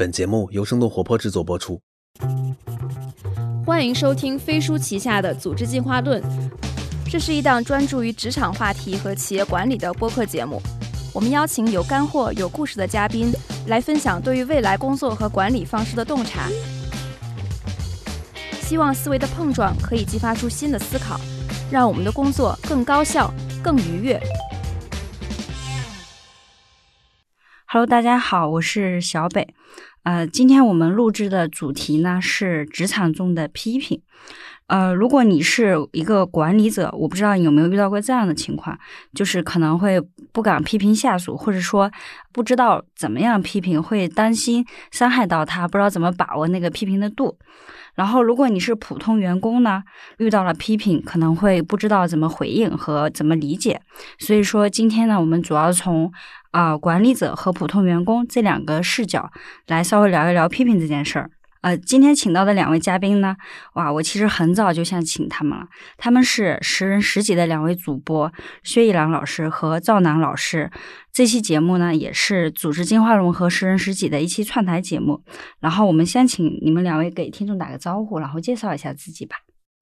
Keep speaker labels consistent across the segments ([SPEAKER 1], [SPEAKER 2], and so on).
[SPEAKER 1] 本节目由生动活泼制作播出。
[SPEAKER 2] 欢迎收听飞书旗下的《组织进化论》，这是一档专注于职场话题和企业管理的播客节目。我们邀请有干货、有故事的嘉宾来分享对于未来工作和管理方式的洞察，希望思维的碰撞可以激发出新的思考，让我们的工作更高效、更愉悦。
[SPEAKER 3] Hello，大家好，我是小北。呃，今天我们录制的主题呢是职场中的批评。呃，如果你是一个管理者，我不知道你有没有遇到过这样的情况，就是可能会不敢批评下属，或者说不知道怎么样批评，会担心伤害到他，不知道怎么把握那个批评的度。然后，如果你是普通员工呢，遇到了批评，可能会不知道怎么回应和怎么理解。所以说，今天呢，我们主要从啊、管理者和普通员工这两个视角来稍微聊一聊批评这件事儿。呃，今天请到的两位嘉宾呢，哇，我其实很早就想请他们了。他们是十人十己的两位主播薛一郎老师和赵楠老师。这期节目呢，也是组织进化论和十人十己的一期串台节目。然后我们先请你们两位给听众打个招呼，然后介绍一下自己吧。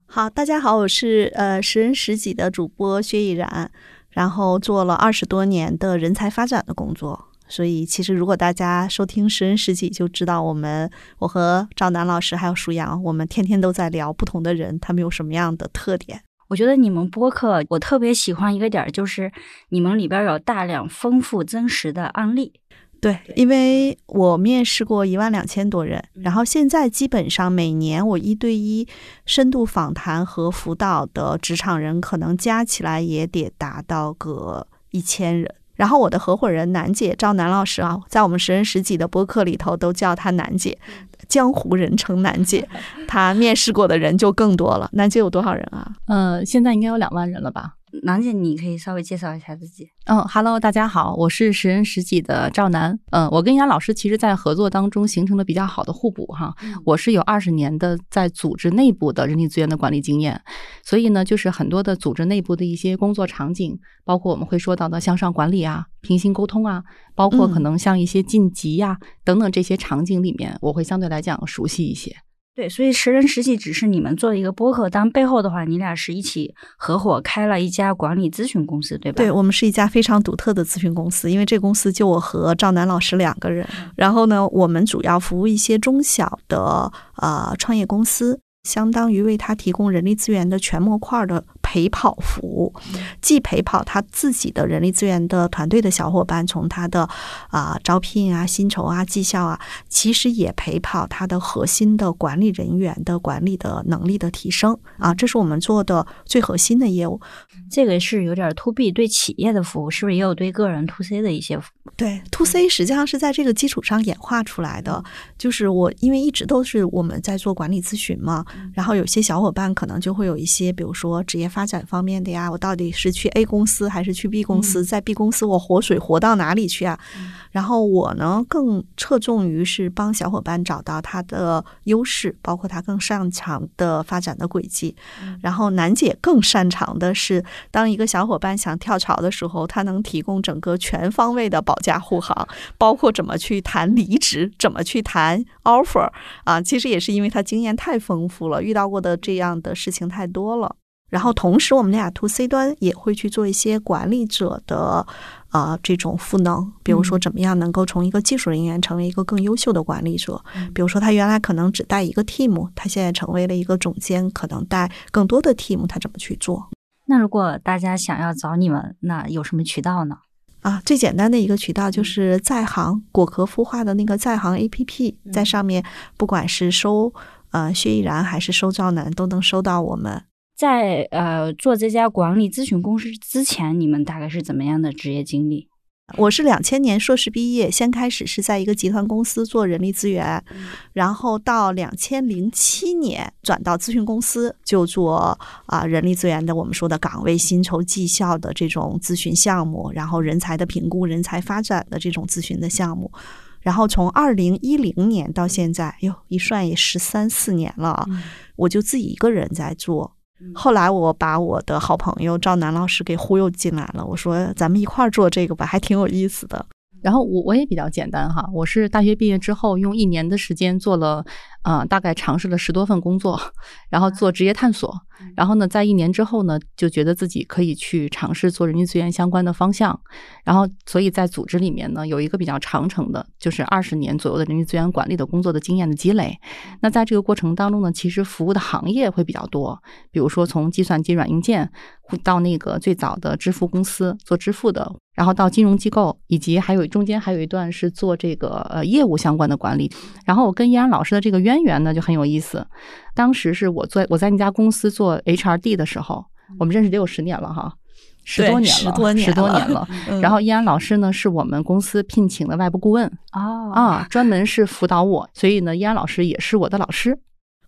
[SPEAKER 4] 好，大家好，我是呃十人十己的主播薛逸然，然后做了二十多年的人才发展的工作。所以，其实如果大家收听十人十己，就知道我们我和赵楠老师还有舒阳，我们天天都在聊不同的人，他们有什么样的特点。
[SPEAKER 3] 我觉得你们播客，我特别喜欢一个点儿，就是你们里边有大量丰富真实的案例。
[SPEAKER 4] 对，因为我面试过一万两千多人，然后现在基本上每年我一对一深度访谈和辅导的职场人，可能加起来也得达到个一千人。然后我的合伙人楠姐赵楠老师啊，在我们十人十己的播客里头都叫她楠姐，江湖人称楠姐。她面试过的人就更多了。楠姐有多少人啊？
[SPEAKER 5] 呃，现在应该有两万人了吧？
[SPEAKER 3] 楠姐，你可以稍微介绍一下自己。
[SPEAKER 5] 嗯，Hello，大家好，我是十人十己的赵楠。嗯，我跟杨老师其实，在合作当中形成了比较好的互补哈。我是有二十年的在组织内部的人力资源的管理经验，所以呢，就是很多的组织内部的一些工作场景，包括我们会说到的向上管理啊、平行沟通啊，包括可能像一些晋级呀、等等这些场景里面，我会相对来讲熟悉一些。
[SPEAKER 3] 对，所以十人实际只是你们做的一个播客，但背后的话，你俩是一起合伙开了一家管理咨询公司，对吧？
[SPEAKER 4] 对，我们是一家非常独特的咨询公司，因为这公司就我和赵楠老师两个人。然后呢，我们主要服务一些中小的呃创业公司，相当于为他提供人力资源的全模块的陪跑服务，既陪跑他自己的人力资源的团队的小伙伴，从他的啊、招聘啊、薪酬啊、绩效啊，其实也陪跑他的核心的管理人员的管理的能力的提升啊，这是我们做的最核心的业务。
[SPEAKER 3] 这个是有点 to B 对企业的服务，是不是也有对个人 to C 的一些服务？
[SPEAKER 4] 对，to C 实际上是在这个基础上演化出来的。就是我因为一直都是我们在做管理咨询嘛，然后有些小伙伴可能就会有一些，比如说职业发展方面的呀，我到底是去 A 公司还是去 B 公司？在 B 公司我活水活到哪里去啊？然后我呢更侧重于是帮小伙伴找到他的优势，包括他更擅长的发展的轨迹。然后楠姐更擅长的是，当一个小伙伴想跳槽的时候，他能提供整个全方位的保驾护航，包括怎么去谈离职，怎么去谈 offer 啊。其实也是因为他经验太丰富了，遇到过的这样的事情太多了。然后同时，我们俩 to C 端也会去做一些管理者的呃这种赋能，比如说怎么样能够从一个技术人员成为一个更优秀的管理者。比如说他原来可能只带一个 team，他现在成为了一个总监，可能带更多的 team，他怎么去做？
[SPEAKER 3] 那如果大家想要找你们，那有什么渠道呢？
[SPEAKER 4] 啊，最简单的一个渠道就是在行果壳孵化的那个在行 APP，在上面不管是收呃薛逸然还是收赵楠，都能收到我们。
[SPEAKER 3] 在呃做这家管理咨询公司之前，你们大概是怎么样的职业经历？
[SPEAKER 4] 我是两千年硕士毕业，先开始是在一个集团公司做人力资源，然后到两千零七年转到咨询公司，就做啊、人力资源的我们说的岗位薪酬绩效的这种咨询项目，然后人才的评估、人才发展的这种咨询的项目。然后从二零一零年到现在，哟，一算也十三四年了啊，我就自己一个人在做。后来我把我的好朋友赵楠老师给忽悠进来了，我说咱们一块儿做这个吧，还挺有意思的。
[SPEAKER 5] 然后我我也比较简单哈，我是大学毕业之后用一年的时间做了，呃，大概尝试了十多份工作，然后做职业探索，然后呢，在一年之后呢，就觉得自己可以去尝试做人力资源相关的方向，然后所以在组织里面呢，有一个比较长程的，就是二十年左右的人力资源管理的工作的经验的积累。那在这个过程当中呢，其实服务的行业会比较多，比如说从计算机软硬件到那个最早的支付公司做支付的。然后到金融机构，以及还有中间还有一段是做这个呃业务相关的管理。然后我跟易安老师的这个渊源呢就很有意思。当时是我做我在那家公司做 HRD 的时候，我们认识得有十年了哈，十多年了，
[SPEAKER 4] 十多年，
[SPEAKER 5] 十多年了。然后易安老师呢是我们公司聘请的外部顾问
[SPEAKER 3] 哦
[SPEAKER 5] 啊，专门是辅导我，所以呢，易安老师也是我的老师。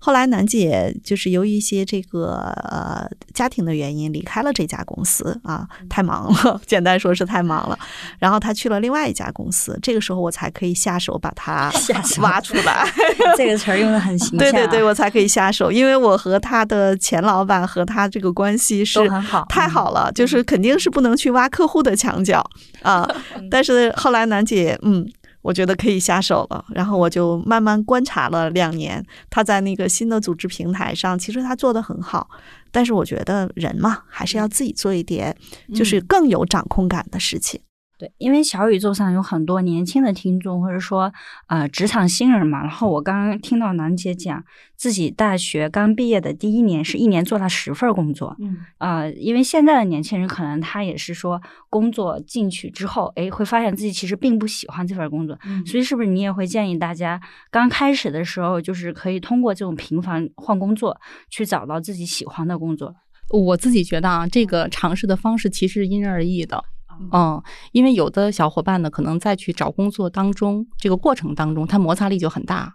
[SPEAKER 4] 后来楠姐就是由于一些这个呃家庭的原因离开了这家公司啊，太忙了，简单说是太忙了。然后她去了另外一家公司，这个时候我才可以下手把她 挖出来。
[SPEAKER 3] 这个词儿用的很形象。
[SPEAKER 4] 对对对，我才可以下手，因为我和他的前老板和他这个关系是
[SPEAKER 3] 很好，
[SPEAKER 4] 太好了，就是肯定是不能去挖客户的墙角啊。但是后来楠姐嗯。我觉得可以下手了，然后我就慢慢观察了两年，他在那个新的组织平台上，其实他做的很好，但是我觉得人嘛，还是要自己做一点，就是更有掌控感的事情。
[SPEAKER 3] 对，因为小宇宙上有很多年轻的听众，或者说呃职场新人嘛。然后我刚刚听到楠姐讲，自己大学刚毕业的第一年是一年做了十份工作。
[SPEAKER 5] 嗯，
[SPEAKER 3] 呃，因为现在的年轻人可能他也是说工作进去之后，哎，会发现自己其实并不喜欢这份工作。
[SPEAKER 5] 嗯，
[SPEAKER 3] 所以是不是你也会建议大家刚开始的时候，就是可以通过这种频繁换工作，去找到自己喜欢的工作？
[SPEAKER 5] 我自己觉得啊，这个尝试的方式其实因人而异的。嗯，因为有的小伙伴呢，可能在去找工作当中这个过程当中，他摩擦力就很大，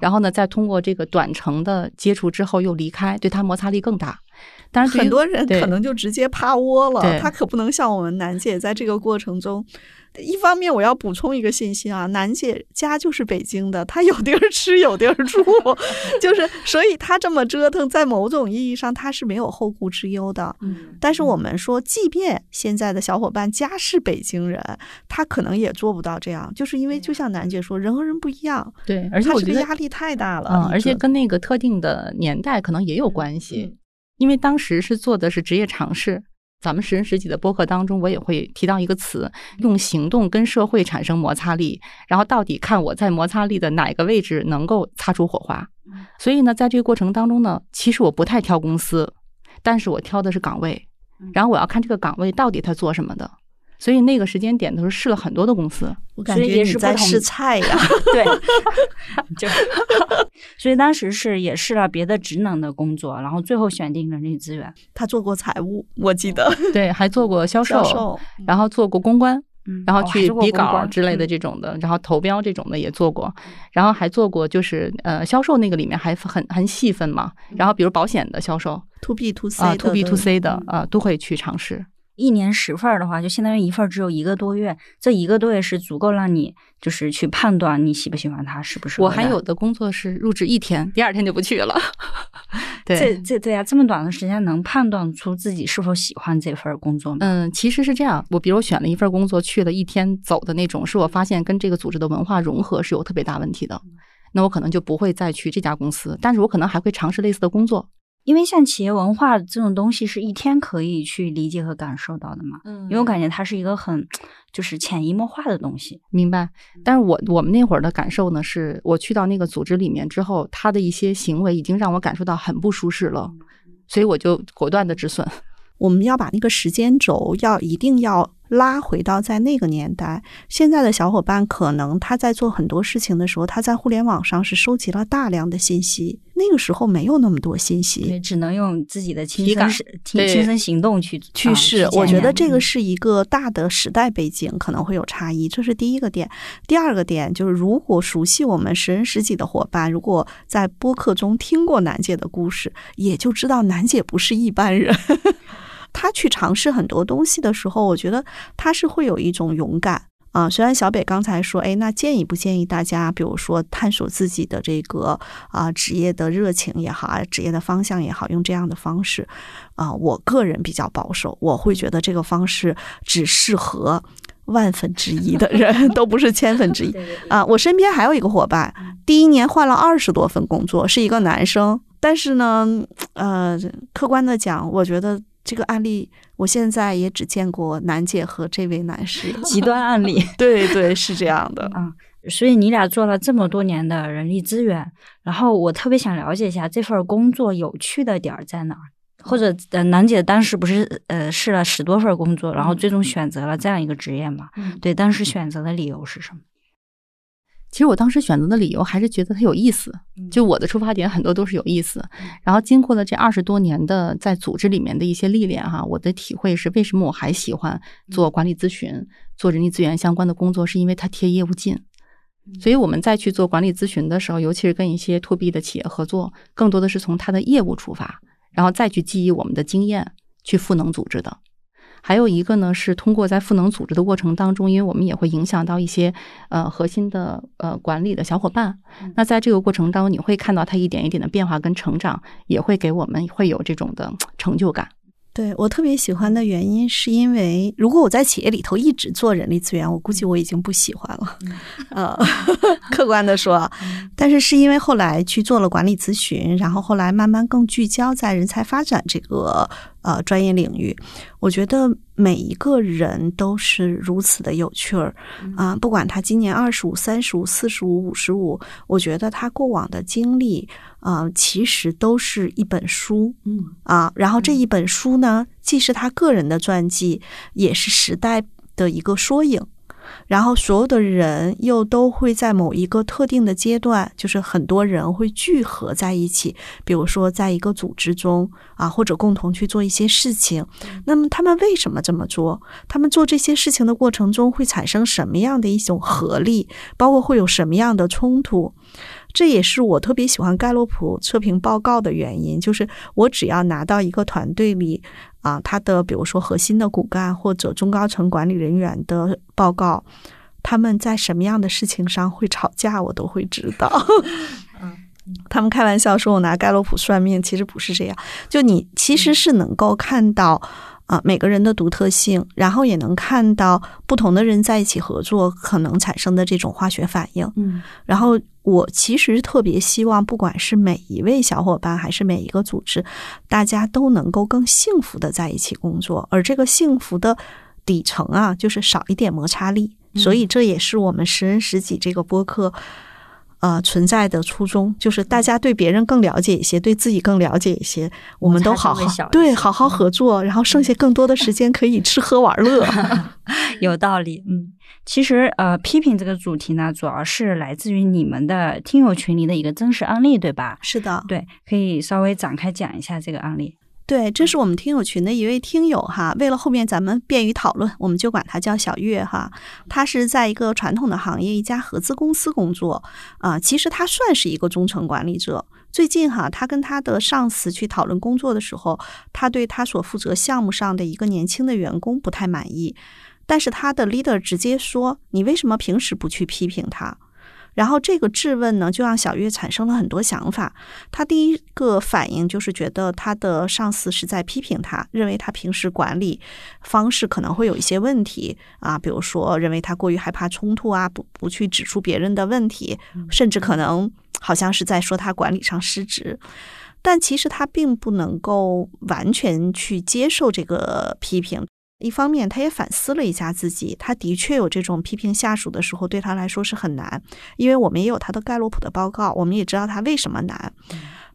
[SPEAKER 5] 然后呢，再通过这个短程的接触之后又离开，对他摩擦力更大。但是
[SPEAKER 4] 很多人可能就直接趴窝
[SPEAKER 5] 了，
[SPEAKER 4] 他可不能像我们楠姐在这个过程中。一方面，我要补充一个信息啊，楠姐家就是北京的，她有地儿吃有地儿住，就是所以她这么折腾，在某种意义上她是没有后顾之忧的。
[SPEAKER 5] 嗯，
[SPEAKER 4] 但是我们说，即便现在的小伙伴家是北京人，他可能也做不到这样，就是因为就像楠姐说，人和人不一样。
[SPEAKER 5] 对，而且我觉得
[SPEAKER 4] 压力太大了。
[SPEAKER 5] 嗯，而且跟那个特定的年代可能也有关系，因为当时是做的是职业尝试。咱们十人十己的播客当中，我也会提到一个词，用行动跟社会产生摩擦力，然后到底看我在摩擦力的哪个位置能够擦出火花。所以呢，在这个过程当中呢，其实我不太挑公司，但是我挑的是岗位，然后我要看这个岗位到底他做什么的。所以那个时间点都是试了很多的公司，
[SPEAKER 4] 我感觉你在试菜呀。
[SPEAKER 3] 对，就所以当时是也试了别的职能的工作，然后最后选定人力资源。
[SPEAKER 4] 他做过财务，我记得，
[SPEAKER 5] 对，还做过销
[SPEAKER 4] 售，
[SPEAKER 5] 然后做过公关，然后去比稿之类的
[SPEAKER 3] 这
[SPEAKER 5] 种的，然后投标这种的也做过，然后还做过就是呃销售那个里面还很很细分嘛，然后比如保险的销售
[SPEAKER 4] ，to B to C
[SPEAKER 5] 啊，to B to C 的啊都会去尝试。
[SPEAKER 3] 一年十份儿的话，就相当于一份只有一个多月。这一个多月是足够让你就是去判断你喜不喜欢他，是不是？
[SPEAKER 5] 我还有的工作是入职一天，第二天就不去了。对，
[SPEAKER 3] 这这对呀，这么短的时间能判断出自己是否喜欢这份工作吗？
[SPEAKER 5] 嗯，其实是这样。我比如选了一份工作，去了一天走的那种，是我发现跟这个组织的文化融合是有特别大问题的，那我可能就不会再去这家公司。但是我可能还会尝试类似的工作。
[SPEAKER 3] 因为像企业文化这种东西，是一天可以去理解和感受到的嘛。嗯，因为我感觉它是一个很就是潜移默化的东西。
[SPEAKER 5] 明白。但是我我们那会儿的感受呢，是我去到那个组织里面之后，他的一些行为已经让我感受到很不舒适了，所以我就果断的止损。
[SPEAKER 4] 我们要把那个时间轴要一定要拉回到在那个年代。现在的小伙伴可能他在做很多事情的时候，他在互联网上是收集了大量的信息。那个时候没有那么多信息，
[SPEAKER 3] 只能用自己的亲身亲身行动去
[SPEAKER 4] 去试。我觉得这个是一个大的时代背景，可能会有差异。这是第一个点。第二个点就是，如果熟悉我们十人十己的伙伴，如果在播客中听过楠姐的故事，也就知道楠姐不是一般人。他去尝试很多东西的时候，我觉得他是会有一种勇敢啊。虽然小北刚才说，哎，那建议不建议大家，比如说探索自己的这个啊职业的热情也好啊，职业的方向也好，用这样的方式啊，我个人比较保守，我会觉得这个方式只适合万分之一的人，都不是千分之一 啊。我身边还有一个伙伴，第一年换了二十多份工作，是一个男生。但是呢，呃，客观的讲，我觉得这个案例，我现在也只见过楠姐和这位男士
[SPEAKER 3] 极端案例。
[SPEAKER 4] 对对，是这样的
[SPEAKER 3] 啊。所以你俩做了这么多年的人力资源，然后我特别想了解一下这份工作有趣的点儿在哪儿，或者呃，楠姐当时不是呃试了十多份工作，然后最终选择了这样一个职业嘛？对，当时选择的理由是什么？
[SPEAKER 5] 其实我当时选择的理由还是觉得它有意思，就我的出发点很多都是有意思。然后经过了这二十多年的在组织里面的一些历练哈，我的体会是，为什么我还喜欢做管理咨询、做人力资源相关的工作，是因为它贴业务近。所以我们再去做管理咨询的时候，尤其是跟一些 to B 的企业合作，更多的是从它的业务出发，然后再去记忆我们的经验，去赋能组织的。还有一个呢，是通过在赋能组织的过程当中，因为我们也会影响到一些呃核心的呃管理的小伙伴。那在这个过程当中，你会看到他一点一点的变化跟成长，也会给我们会有这种的成就感。
[SPEAKER 4] 对我特别喜欢的原因，是因为如果我在企业里头一直做人力资源，我估计我已经不喜欢了。呃，客观的说，但是是因为后来去做了管理咨询，然后后来慢慢更聚焦在人才发展这个。呃，专业领域，我觉得每一个人都是如此的有趣儿啊！不管他今年二十五、三十五、四十五、五十五，我觉得他过往的经历啊，其实都是一本书，嗯啊，然后这一本书呢，既是他个人的传记，也是时代的一个缩影。然后所有的人又都会在某一个特定的阶段，就是很多人会聚合在一起，比如说在一个组织中啊，或者共同去做一些事情。那么他们为什么这么做？他们做这些事情的过程中会产生什么样的一种合力？包括会有什么样的冲突？这也是我特别喜欢盖洛普测评报告的原因，就是我只要拿到一个团队里啊，他的比如说核心的骨干或者中高层管理人员的报告，他们在什么样的事情上会吵架，我都会知道。他们开玩笑说我拿盖洛普算命，其实不是这样，就你其实是能够看到。啊，每个人的独特性，然后也能看到不同的人在一起合作可能产生的这种化学反应。嗯，然后我其实特别希望，不管是每一位小伙伴，还是每一个组织，大家都能够更幸福的在一起工作。而这个幸福的底层啊，就是少一点摩擦力。所以这也是我们十人十己这个播客。呃，存在的初衷就是大家对别人更了解一些，对自己更了解一些，我们都好好对好好合作，然后剩下更多的时间可以吃喝玩乐。
[SPEAKER 3] 有道理，嗯，其实呃，批评这个主题呢，主要是来自于你们的听友群里的一个真实案例，对吧？
[SPEAKER 4] 是的，
[SPEAKER 3] 对，可以稍微展开讲一下这个案例。
[SPEAKER 4] 对，这是我们听友群的一位听友哈。为了后面咱们便于讨论，我们就管他叫小月哈。他是在一个传统的行业，一家合资公司工作啊。其实他算是一个中层管理者。最近哈，他跟他的上司去讨论工作的时候，他对他所负责项目上的一个年轻的员工不太满意。但是他的 leader 直接说：“你为什么平时不去批评他？”然后这个质问呢，就让小月产生了很多想法。他第一个反应就是觉得他的上司是在批评他，认为他平时管理方式可能会有一些问题啊，比如说认为他过于害怕冲突啊，不不去指出别人的问题，甚至可能好像是在说他管理上失职。但其实他并不能够完全去接受这个批评。一方面，他也反思了一下自己，他的确有这种批评下属的时候，对他来说是很难。因为我们也有他的盖洛普的报告，我们也知道他为什么难。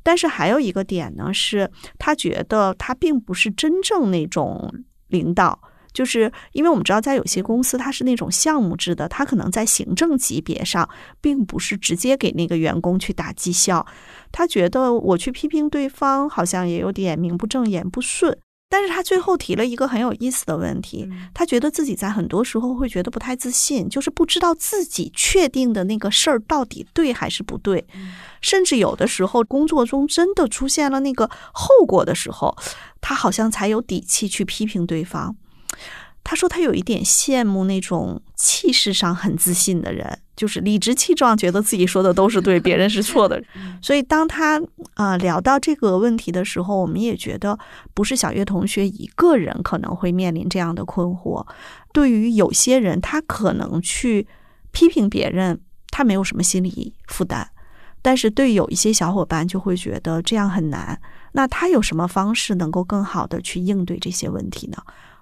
[SPEAKER 4] 但是还有一个点呢，是他觉得他并不是真正那种领导，就是因为我们知道，在有些公司，他是那种项目制的，他可能在行政级别上，并不是直接给那个员工去打绩效。他觉得我去批评对方，好像也有点名不正言不顺。但是他最后提了一个很有意思的问题，他觉得自己在很多时候会觉得不太自信，就是不知道自己确定的那个事儿到底对还是不对，甚至有的时候工作中真的出现了那个后果的时候，他好像才有底气去批评对方。他说他有一点羡慕那种气势上很自信的人。就是理直气壮，觉得自己说的都是对，别人是 错的。所以当他啊、呃聊到这个问题的时候，我们也觉得不是小月同学一个人可能会面临这样的困惑。对于有些人，他可能去批评别人，他没有什么心理负担。但是对有一些小伙伴就会觉得这样很难，那他有什么方式能够更好的去应对这些问题呢？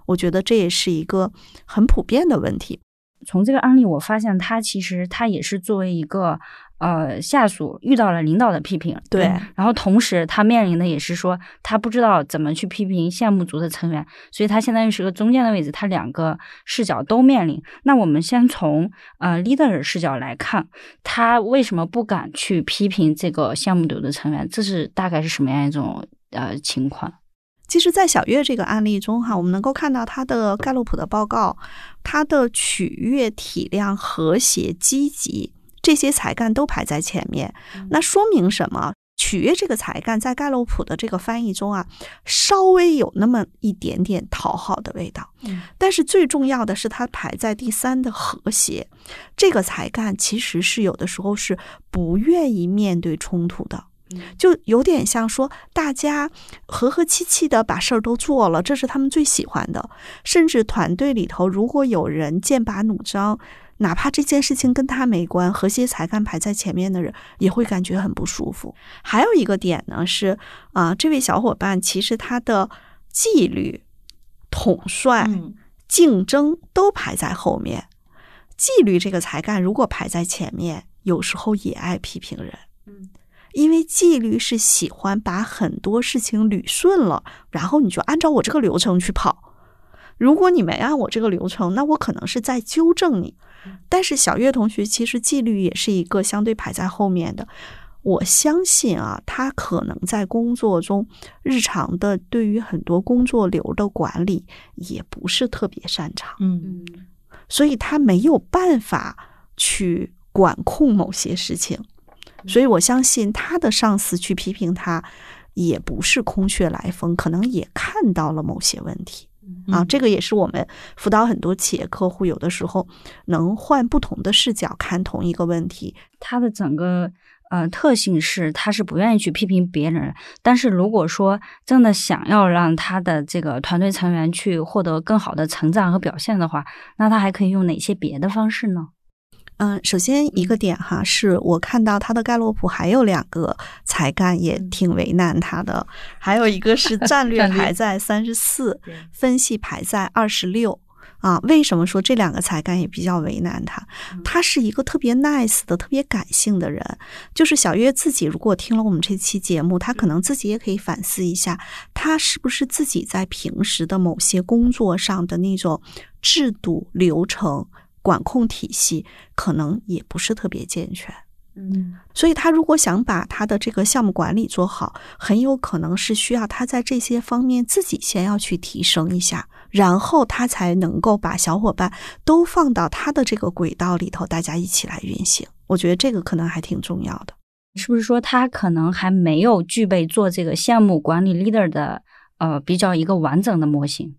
[SPEAKER 4] 我觉得这也是一个很普遍的问题。
[SPEAKER 3] 从这个案例，我发现他其实他也是作为一个呃下属遇到了领导的批评，
[SPEAKER 4] 对
[SPEAKER 3] 然后同时他面临的也是说他不知道怎么去批评项目组的成员，所以他相当于是个中间的位置，他两个视角都面临。那我们先从呃 leader 的视角来看，他为什么不敢去批评这个项目组的成员？这是大概是什么样一种呃情况？
[SPEAKER 4] 其实，在小月这个案例中，哈，我们能够看到她的盖洛普的报告，她的取悦、体谅、和谐、积极这些才干都排在前面。那说明什么？取悦这个才干在盖洛普的这个翻译中啊，稍微有那么一点点讨好的味道。但是最重要的是，它排在第三的和谐这个才干，其实是有的时候是不愿意面对冲突的。就有点像说，大家和和气气的把事儿都做了，这是他们最喜欢的。甚至团队里头，如果有人剑拔弩张，哪怕这件事情跟他没关，和谐才干排在前面的人也会感觉很不舒服。还有一个点呢是啊、这位小伙伴其实他的纪律、统帅、竞争都排在后面。纪律这个才干如果排在前面，有时候也爱批评人。因为纪律是喜欢把很多事情捋顺了，然后你就按照我这个流程去跑。如果你没按我这个流程，那我可能是在纠正你。但是小月同学其实纪律也是一个相对排在后面的。我相信啊，他可能在工作中日常的对于很多工作流的管理也不是特别擅长。
[SPEAKER 5] 嗯
[SPEAKER 4] 所以他没有办法去管控某些事情，所以我相信他的上司去批评他，也不是空穴来风，可能也看到了某些问题啊。这个也是我们辅导很多企业客户，有的时候能换不同的视角看同一个问题。
[SPEAKER 3] 他的整个呃特性是，他是不愿意去批评别人，但是如果说真的想要让他的这个团队成员去获得更好的成长和表现的话，那他还可以用哪些别的方式呢？
[SPEAKER 4] 嗯，首先一个点哈，是我看到他的盖洛普还有两个才干也挺为难他的，还有一个是 战略排在三十四，分析排在二十六。啊，为什么说这两个才干也比较为难他？他是一个特别 nice 的、特别感性的人。就是小月自己，如果听了我们这期节目，他可能自己也可以反思一下，他是不是自己在平时的某些工作上的那种制度、流程、管控体系，可能也不是特别健全。
[SPEAKER 3] 嗯
[SPEAKER 4] 所以，他如果想把他的这个项目管理做好，很有可能是需要他在这些方面自己先要去提升一下，然后他才能够把小伙伴都放到他的这个轨道里头，大家一起来运行。我觉得这个可能还挺重要的。
[SPEAKER 3] 是不是说他可能还没有具备做这个项目管理 leader 的呃比较一个完整的模型？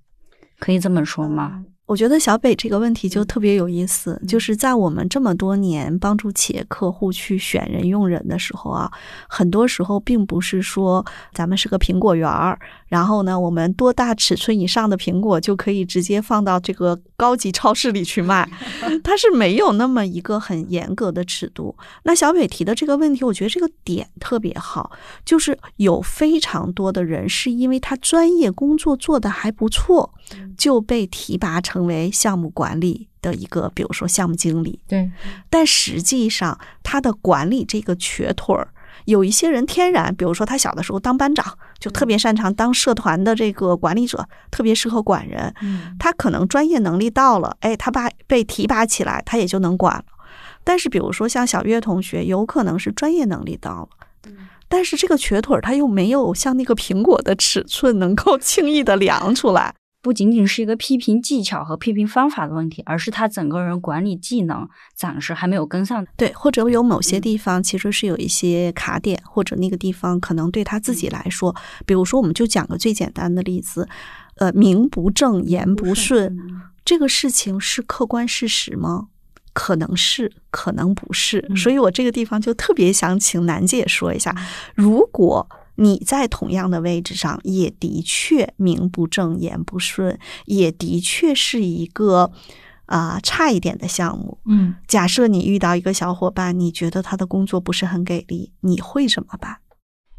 [SPEAKER 3] 可以这么说吗？
[SPEAKER 4] 我觉得小北这个问题就特别有意思，就是在我们这么多年帮助企业客户去选人用人的时候啊，很多时候并不是说咱们是个苹果园儿，然后呢，我们多大尺寸以上的苹果就可以直接放到这个高级超市里去卖，它是没有那么一个很严格的尺度。那小北提的这个问题，我觉得这个点特别好，就是有非常多的人是因为他专业工作做得还不错，就被提拔成为项目管理的一个，比如说项目经理。
[SPEAKER 5] 对，
[SPEAKER 4] 但实际上，他的管理这个瘸腿儿，有一些人天然，比如说他小的时候当班长，就特别擅长当社团的这个管理者，特别适合管人。
[SPEAKER 5] 嗯
[SPEAKER 4] 他可能专业能力到了，哎，他把被提拔起来，他也就能管了。但是，比如说像小月同学，有可能是专业能力到了。但是这个瘸腿儿他又没有像那个苹果的尺寸能够轻易的量出来，
[SPEAKER 3] 不仅仅是一个批评技巧和批评方法的问题，而是他整个人管理技能暂时还没有跟上。
[SPEAKER 4] 对，或者有某些地方其实是有一些卡点，或者那个地方可能对他自己来说，比如说我们就讲个最简单的例子，呃，名不正言不顺，这个事情是客观事实吗？可能是，可能不是。所以我这个地方就特别想请楠姐说一下，如果你在同样的位置上，也的确名不正言不顺，也的确是一个啊、差一点的项目。
[SPEAKER 3] 嗯，
[SPEAKER 4] 假设你遇到一个小伙伴，你觉得他的工作不是很给力，你会怎么办？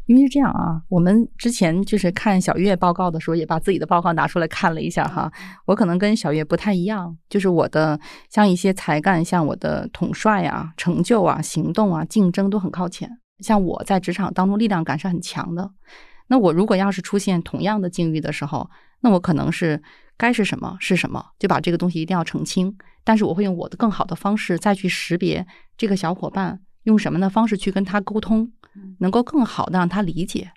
[SPEAKER 5] 因为是这样啊，我们之前就是看小月报告的时候，也把自己的报告拿出来看了一下哈。我可能跟小月不太一样，就是我的像一些才干，像我的统帅啊、成就啊、行动啊、竞争都很靠前。像我在职场当中力量感是很强的。那我如果要是出现同样的境遇的时候，那我可能是该是什么是什么，就把这个东西一定要澄清。但是我会用我的更好的方式再去识别这个小伙伴用什么的方式去跟他沟通。能够更好的让他理解，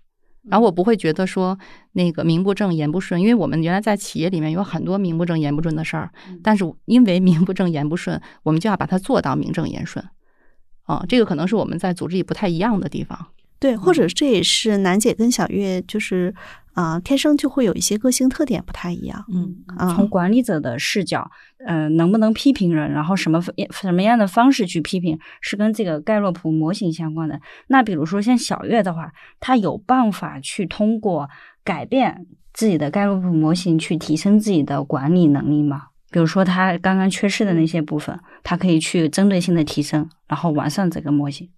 [SPEAKER 5] 然后我不会觉得说那个名不正言不顺，因为我们原来在企业里面有很多名不正言不顺的事儿，但是因为名不正言不顺，我们就要把它做到名正言顺。啊，这个可能是我们在组织里不太一样的地方。
[SPEAKER 4] 对，或者这也是楠姐跟小月就是啊、天生就会有一些个性特点不太一样。
[SPEAKER 3] 嗯，
[SPEAKER 4] 啊
[SPEAKER 3] 从管理者的视角，呃，能不能批评人，然后什么什么样的方式去批评，是跟这个盖洛普模型相关的。那比如说像小月的话，他有办法去通过改变自己的盖洛普模型去提升自己的管理能力吗？比如说他刚刚缺失的那些部分，他可以去针对性的提升，然后完善这个模型。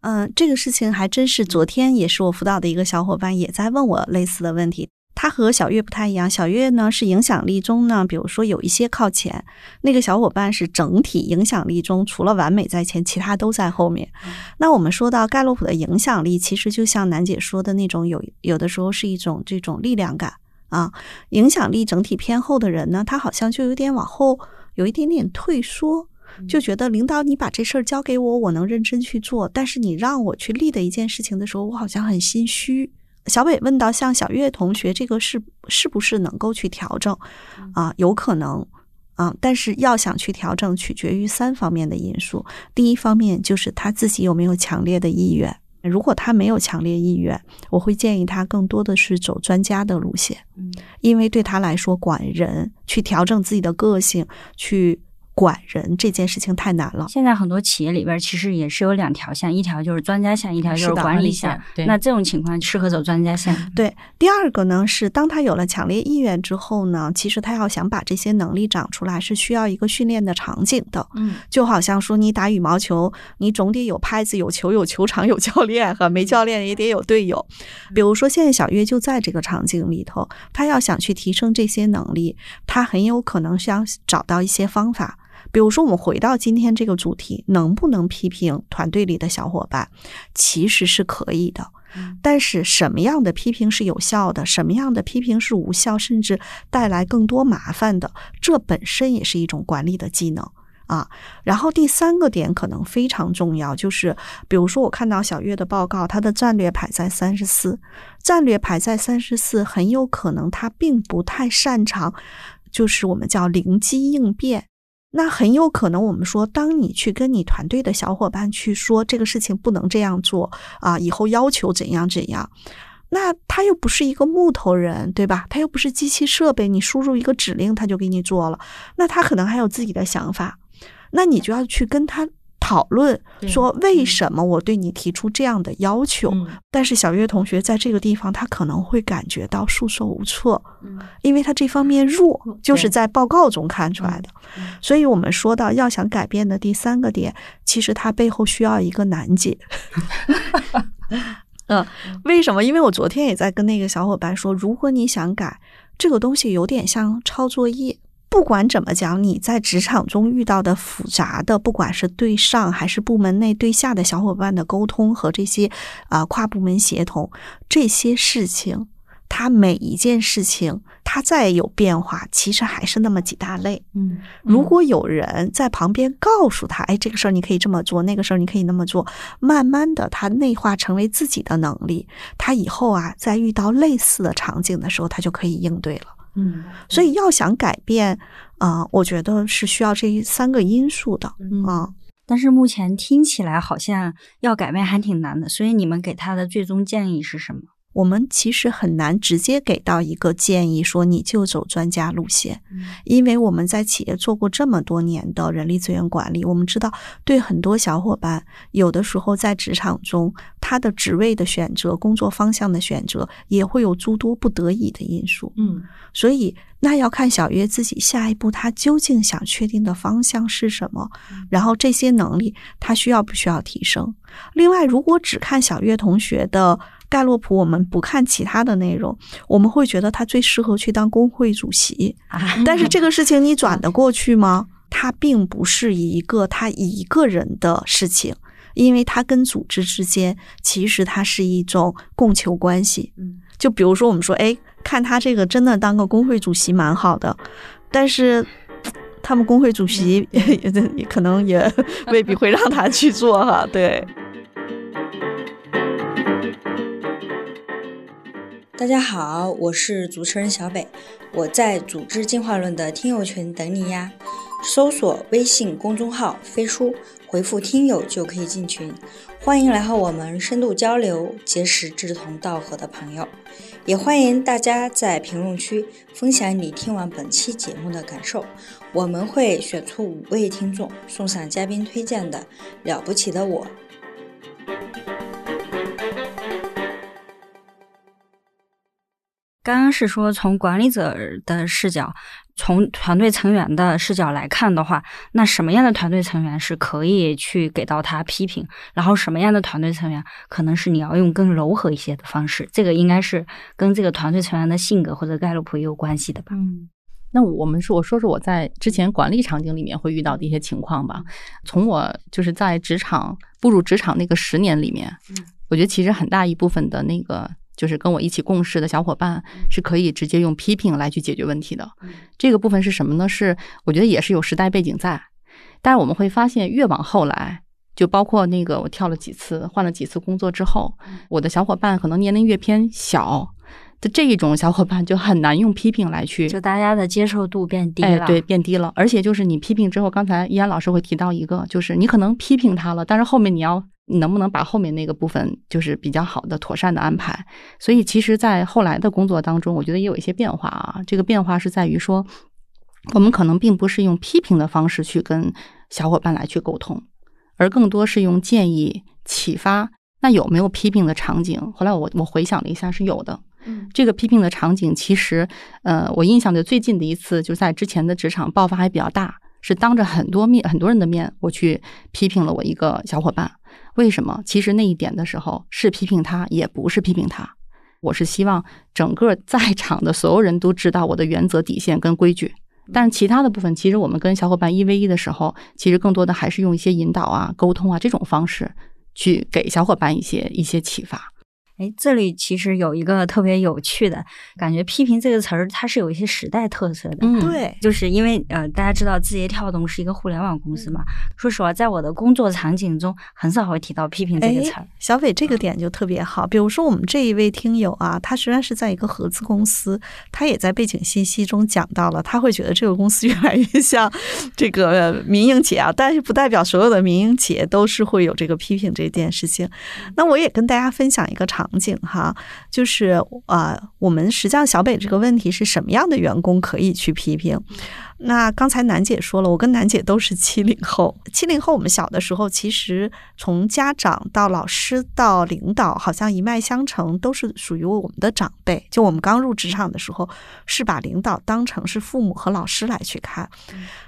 [SPEAKER 4] 嗯，这个事情还真是昨天也是我辅导的一个小伙伴也在问我类似的问题。他和小月不太一样，小月呢是影响力中呢，比如说有一些靠前，那个小伙伴是整体影响力中除了完美在前，其他都在后面。那我们说到盖洛普的影响力，其实就像楠姐说的那种有，有的时候是一种这种力量感啊，影响力整体偏后的人呢，他好像就有点往后，有一点点退缩。就觉得领导你把这事儿交给我，我能认真去做，但是你让我去立的一件事情的时候，我好像很心虚。小北问到，像小月同学这个是是不是能够去调整啊？有可能啊，但是要想去调整，取决于三方面的因素。第一方面就是他自己有没有强烈的意愿。如果他没有强烈意愿，我会建议他更多的是走专家的路线，因为对他来说，管人去调整自己的个性，去管人这件事情太难了。
[SPEAKER 3] 现在很多企业里边其实也是有两条线，一条就是专家线，一条就是管理线。
[SPEAKER 5] 对
[SPEAKER 3] 那这种情况适合走专家线。
[SPEAKER 4] 对，第二个呢是，当他有了强烈意愿之后呢，其实他要想把这些能力长出来，是需要一个训练的场景的。
[SPEAKER 3] 嗯，
[SPEAKER 4] 就好像说你打羽毛球，你总得有拍子、有球、有球场、有教练哈，没教练也得有队友。比如说，现在小月就在这个场景里头，他要想去提升这些能力，他很有可能是要找到一些方法。比如说，我们回到今天这个主题，能不能批评团队里的小伙伴？其实是可以的。但是什么样的批评是有效的，什么样的批评是无效，甚至带来更多麻烦的，这本身也是一种管理的技能啊。然后第三个点可能非常重要，就是比如说我看到小月的报告，他的战略排在三十四，战略排在三十四，很有可能他并不太擅长，就是我们叫灵机应变。那很有可能，我们说，当你去跟你团队的小伙伴去说这个事情不能这样做啊，以后要求怎样怎样，那他又不是一个木头人，对吧？他又不是机器设备，你输入一个指令他就给你做了，那他可能还有自己的想法，那你就要去跟他讨论，说为什么我对你提出这样的要求。
[SPEAKER 5] 嗯
[SPEAKER 4] 但是小月同学在这个地方，他可能会感觉到束手无策，因为他这方面弱，就是在报告中看出来的。所以我们说到要想改变的第三个点，其实它背后需要一个难解。嗯，为什么？因为我昨天也在跟那个小伙伴说，如果你想改这个东西，有点像抄作业。不管怎么讲，你在职场中遇到的复杂的，不管是对上还是部门内对下的小伙伴的沟通和这些啊、跨部门协同这些事情，它每一件事情它再有变化，其实还是那么几大类。
[SPEAKER 5] 嗯，
[SPEAKER 4] 如果有人在旁边告诉他，哎，这个事儿你可以这么做，那个事儿你可以那么做，慢慢的他内化成为自己的能力，他以后啊，在遇到类似的场景的时候，他就可以应对了。
[SPEAKER 5] 嗯，
[SPEAKER 4] 所以要想改变，啊、我觉得是需要这三个因素的，
[SPEAKER 5] 嗯
[SPEAKER 4] 啊、
[SPEAKER 3] 但是目前听起来好像要改变还挺难的，所以你们给他的最终建议是什么？
[SPEAKER 4] 我们其实很难直接给到一个建议，说你就走专家路线，因为我们在企业做过这么多年的人力资源管理，我们知道，对很多小伙伴，有的时候在职场中，他的职位的选择、工作方向的选择，也会有诸多不得已的因素。
[SPEAKER 3] 嗯，
[SPEAKER 4] 所以那要看小月自己下一步他究竟想确定的方向是什么，然后这些能力他需要不需要提升。另外，如果只看小月同学的盖洛普，我们不看其他的内容，我们会觉得他最适合去当工会主席。
[SPEAKER 3] 啊，
[SPEAKER 4] 但是这个事情你转得过去吗？他并不是一个他一个人的事情，因为他跟组织之间其实它是一种供求关系。
[SPEAKER 3] 嗯，
[SPEAKER 4] 就比如说我们说，哎，看他这个真的当个工会主席蛮好的，但是他们工会主席 也也可能也未必会让他去做哈。对，
[SPEAKER 6] 大家好，我是主持人小北，我在组织进化论的听友群等你呀。搜索微信公众号“飞书”，回复“听友”就可以进群。欢迎来和我们深度交流，结识志同道合的朋友。也欢迎大家在评论区分享你听完本期节目的感受，我们会选出五位听众，送上嘉宾推荐的《了不起的我》。
[SPEAKER 3] 刚刚是说从管理者的视角，从团队成员的视角来看的话，那什么样的团队成员是可以去给到他批评，然后什么样的团队成员可能是你要用更柔和一些的方式，这个应该是跟这个团队成员的性格或者盖洛普也有关系的吧？
[SPEAKER 5] 嗯，那我们说，我说说我在之前管理场景里面会遇到的一些情况吧。从我就是在职场步入职场那个十年里面，我觉得其实很大一部分的那个就是跟我一起共事的小伙伴是可以直接用批评来去解决问题的。这个部分是什么呢？是我觉得也是有时代背景在，但是我们会发现越往后来。就包括那个，我跳了几次，换了几次工作之后，我的小伙伴可能年龄越偏小的这一种小伙伴，就很难用批评来去
[SPEAKER 3] 就大家的接受度变低
[SPEAKER 5] 哎，
[SPEAKER 3] 了，
[SPEAKER 5] 对，变低了。而且就是你批评之后，刚才依安老师会提到一个，就是你可能批评他了，但是后面你要你能不能把后面那个部分就是比较好的、妥善的安排？所以其实，在后来的工作当中，我觉得也有一些变化啊。这个变化是在于说，我们可能并不是用批评的方式去跟小伙伴来去沟通，而更多是用建议、启发。那有没有批评的场景？后来我我回想了一下，是有的。
[SPEAKER 3] 嗯，
[SPEAKER 5] 这个批评的场景，其实，呃，我印象的最近的一次，就在之前的职场爆发还比较大，是当着很多面很多人的面，我去批评了我一个小伙伴。为什么？其实那一点的时候是批评他，也不是批评他。我是希望整个在场的所有人都知道我的原则、底线跟规矩。但是其他的部分，其实我们跟小伙伴一 v 一的时候，其实更多的还是用一些引导啊、沟通啊这种方式，去给小伙伴一些一些启发。
[SPEAKER 3] 哎，这里其实有一个特别有趣的感觉，批评这个词儿它是有一些时代特色的。
[SPEAKER 5] 嗯，
[SPEAKER 4] 对，
[SPEAKER 3] 就是因为呃，大家知道字节跳动是一个互联网公司嘛。说实话，在我的工作场景中，很少会提到批评这个词儿
[SPEAKER 4] 哎。，小斐这个点就特别好。比如说我们这一位听友啊，他虽然是在一个合资公司，他也在背景信息中讲到了，他会觉得这个公司 越来越像这个呃民营企业啊，但是不代表所有的民营企业都是会有这个批评这件事情。那我也跟大家分享一个场景哈，就是呃，我们实际上小北这个问题是什么样的员工可以去批评？那刚才楠姐说了，我跟楠姐都是七零后。七零后，我们小的时候，其实从家长到老师到领导，好像一脉相承，都是属于我们的长辈。就我们刚入职场的时候，是把领导当成是父母和老师来去看。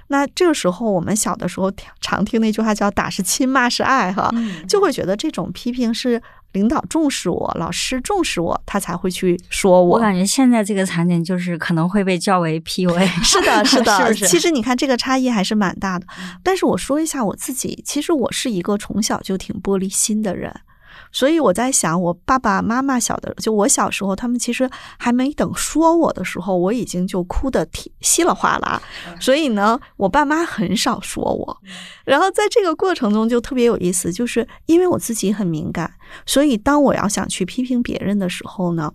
[SPEAKER 4] 那这个时候，我们小的时候常听那句话叫“打是亲，骂是爱”哈，就会觉得这种批评是领导重视我，老师重视我，他才会去说我。
[SPEAKER 3] 我感觉现在这个场景就是可能会被叫为 PUA。
[SPEAKER 4] 是的，是的，
[SPEAKER 3] 是不是
[SPEAKER 4] 其实你看这个差异还是蛮大的。但是我说一下我自己，其实我是一个从小就挺玻璃心的人。所以我在想，我爸爸妈妈小的，就我小时候，他们其实还没等说我的时候，我已经就哭的挺稀里哗啦。所以呢，我爸妈很少说我。然后在这个过程中就特别有意思，就是因为我自己很敏感，所以当我要想去批评别人的时候呢，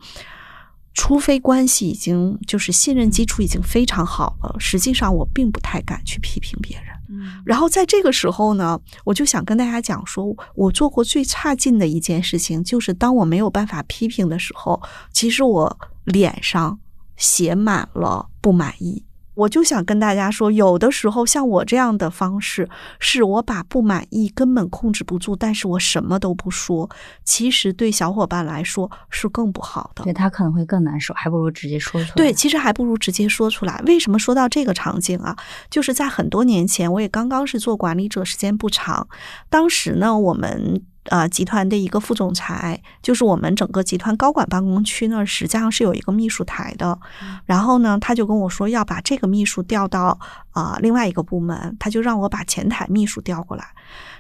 [SPEAKER 4] 除非关系已经就是信任基础已经非常好了，实际上我并不太敢去批评别人。然后在这个时候呢，我就想跟大家讲说，我做过最差劲的一件事情，就是当我没有办法批评的时候，其实我脸上写满了不满意。我就想跟大家说，有的时候像我这样的方式，是我把不满意根本控制不住，但是我什么都不说，其实对小伙伴来说是更不好的。
[SPEAKER 3] 对他可能会更难受，还不如直接说出来。
[SPEAKER 4] 对，其实还不如直接说出来。为什么说到这个场景啊？就是在很多年前，我也刚刚是做管理者，时间不长。当时呢，我们。呃，集团的一个副总裁，就是我们整个集团高管办公区那儿，实际上是有一个秘书台的。然后呢，他就跟我说要把这个秘书调到啊另外一个部门，他就让我把前台秘书调过来。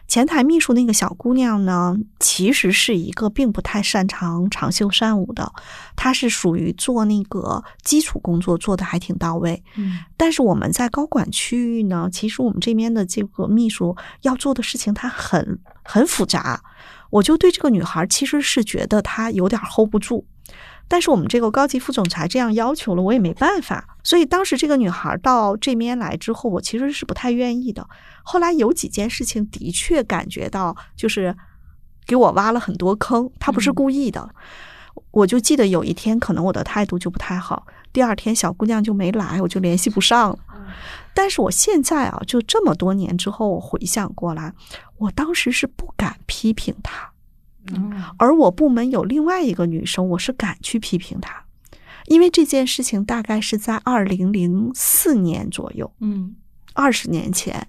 [SPEAKER 4] 前台秘书那个小姑娘呢，其实是一个并不太擅长长袖善舞的，她是属于做那个基础工作做的还挺到位。
[SPEAKER 3] 嗯，
[SPEAKER 4] 但是我们在高管区域呢，其实我们这边的这个秘书要做的事情，它很很复杂。我就对这个女孩其实是觉得她有点 hold 不住，但是我们这个高级副总裁这样要求了，我也没办法。所以当时这个女孩到这边来之后，我其实是不太愿意的。后来有几件事情的确感觉到，就是给我挖了很多坑。她不是故意的，我就记得有一天，可能我的态度就不太好。第二天小姑娘就没来，我就联系不上了。但是我现在啊，就这么多年之后，我回想过来，我当时是不敢批评她，而我部门有另外一个女生，我是敢去批评她，因为这件事情大概是在二零零四年左右，
[SPEAKER 3] 嗯，
[SPEAKER 4] 二十年前。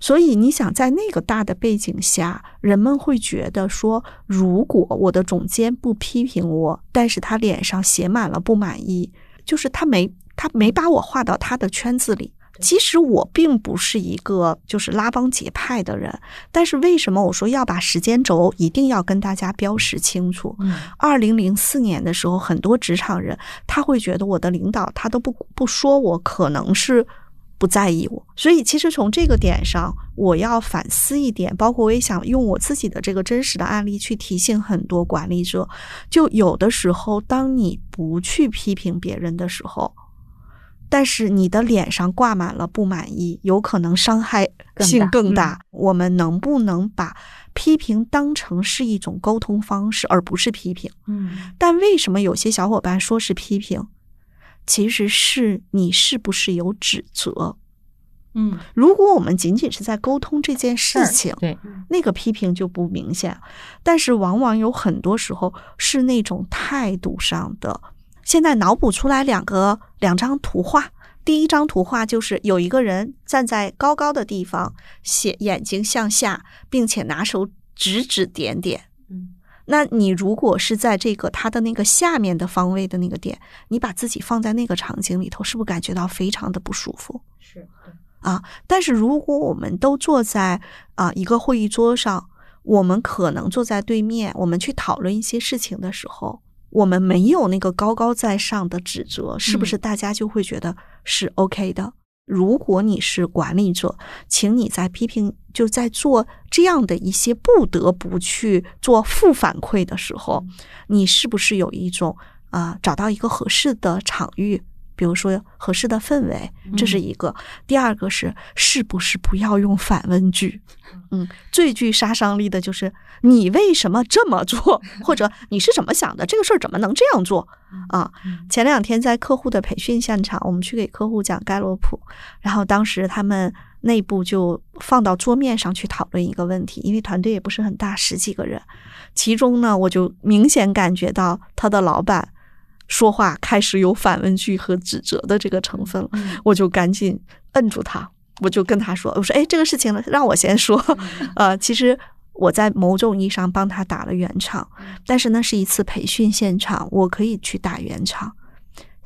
[SPEAKER 4] 所以你想，在那个大的背景下，人们会觉得说，如果我的总监不批评我，但是他脸上写满了不满意，就是他没他没把我划到他的圈子里。其实我并不是一个就是拉帮结派的人，但是为什么我说要把时间轴一定要跟大家标识清楚？二零零四年的时候，很多职场人他会觉得我的领导他都不不说我，可能是不在意我。所以其实从这个点上，我要反思一点，包括我也想用我自己的这个真实的案例去提醒很多管理者，就有的时候，当你不去批评别人的时候。但是你的脸上挂满了不满意，有可能伤害性更大。我们能不能把批评当成是一种沟通方式，而不是批评？
[SPEAKER 3] 嗯。
[SPEAKER 4] 但为什么有些小伙伴说是批评？其实是你是不是有指责？
[SPEAKER 3] 嗯。
[SPEAKER 4] 如果我们仅仅是在沟通这件事情，
[SPEAKER 5] 对
[SPEAKER 4] 那个批评就不明显。但是往往有很多时候是那种态度上的。现在脑补出来两个两张图画，第一张图画就是有一个人站在高高的地方，写眼睛向下，并且拿手指指点点。
[SPEAKER 3] 嗯，
[SPEAKER 4] 那你如果是在这个他的那个下面的方位的那个点，你把自己放在那个场景里头，是不是感觉到非常的不舒服？
[SPEAKER 3] 是
[SPEAKER 4] 啊，但是如果我们都坐在啊一个会议桌上，我们可能坐在对面，我们去讨论一些事情的时候。我们没有那个高高在上的指责，是不是大家就会觉得是 OK 的？如果你是管理者，请你在批评就在做这样的一些不得不去做负反馈的时候，你是不是有一种啊找到一个合适的场域？比如说合适的氛围，这是一个。第二个是是不是不要用反问句？嗯，最具杀伤力的就是你为什么这么做，或者你是怎么想的？这个事儿怎么能这样做啊？前两天在客户的培训现场，我们去给客户讲盖洛普，然后当时他们内部就放到桌面上去讨论一个问题，因为团队也不是很大，十几个人，其中呢，我就明显感觉到他的老板。说话开始有反问句和指责的这个成分了，我就赶紧摁住他，我就跟他说：“我说，哎，这个事情呢，让我先说。呃，其实我在某种意义上帮他打了圆场，但是那是一次培训现场，我可以去打圆场。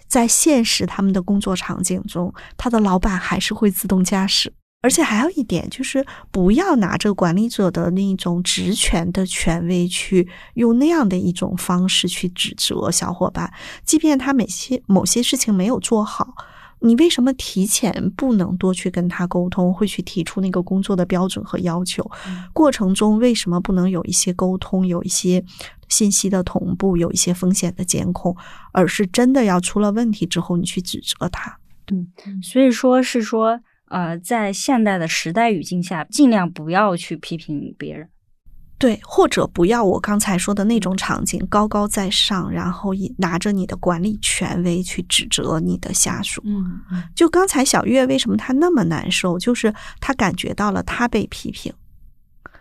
[SPEAKER 4] 在现实他们的工作场景中，他的老板还是会自动驾驶。”而且还有一点，就是不要拿着管理者的那种职权的权威去用那样的一种方式去指责小伙伴，即便他某些某些事情没有做好，你为什么提前不能多去跟他沟通，会去提出那个工作的标准和要求？过程中为什么不能有一些沟通，有一些信息的同步，有一些风险的监控，而是真的要出了问题之后，你去指责他？
[SPEAKER 3] 嗯，所以说是说。呃，在现代的时代语境下，尽量不要去批评别人。
[SPEAKER 4] 对，或者不要我刚才说的那种场景，高高在上，然后以拿着你的管理权威去指责你的下属。
[SPEAKER 3] 嗯
[SPEAKER 4] 就刚才小月为什么她那么难受，就是她感觉到了她被批评，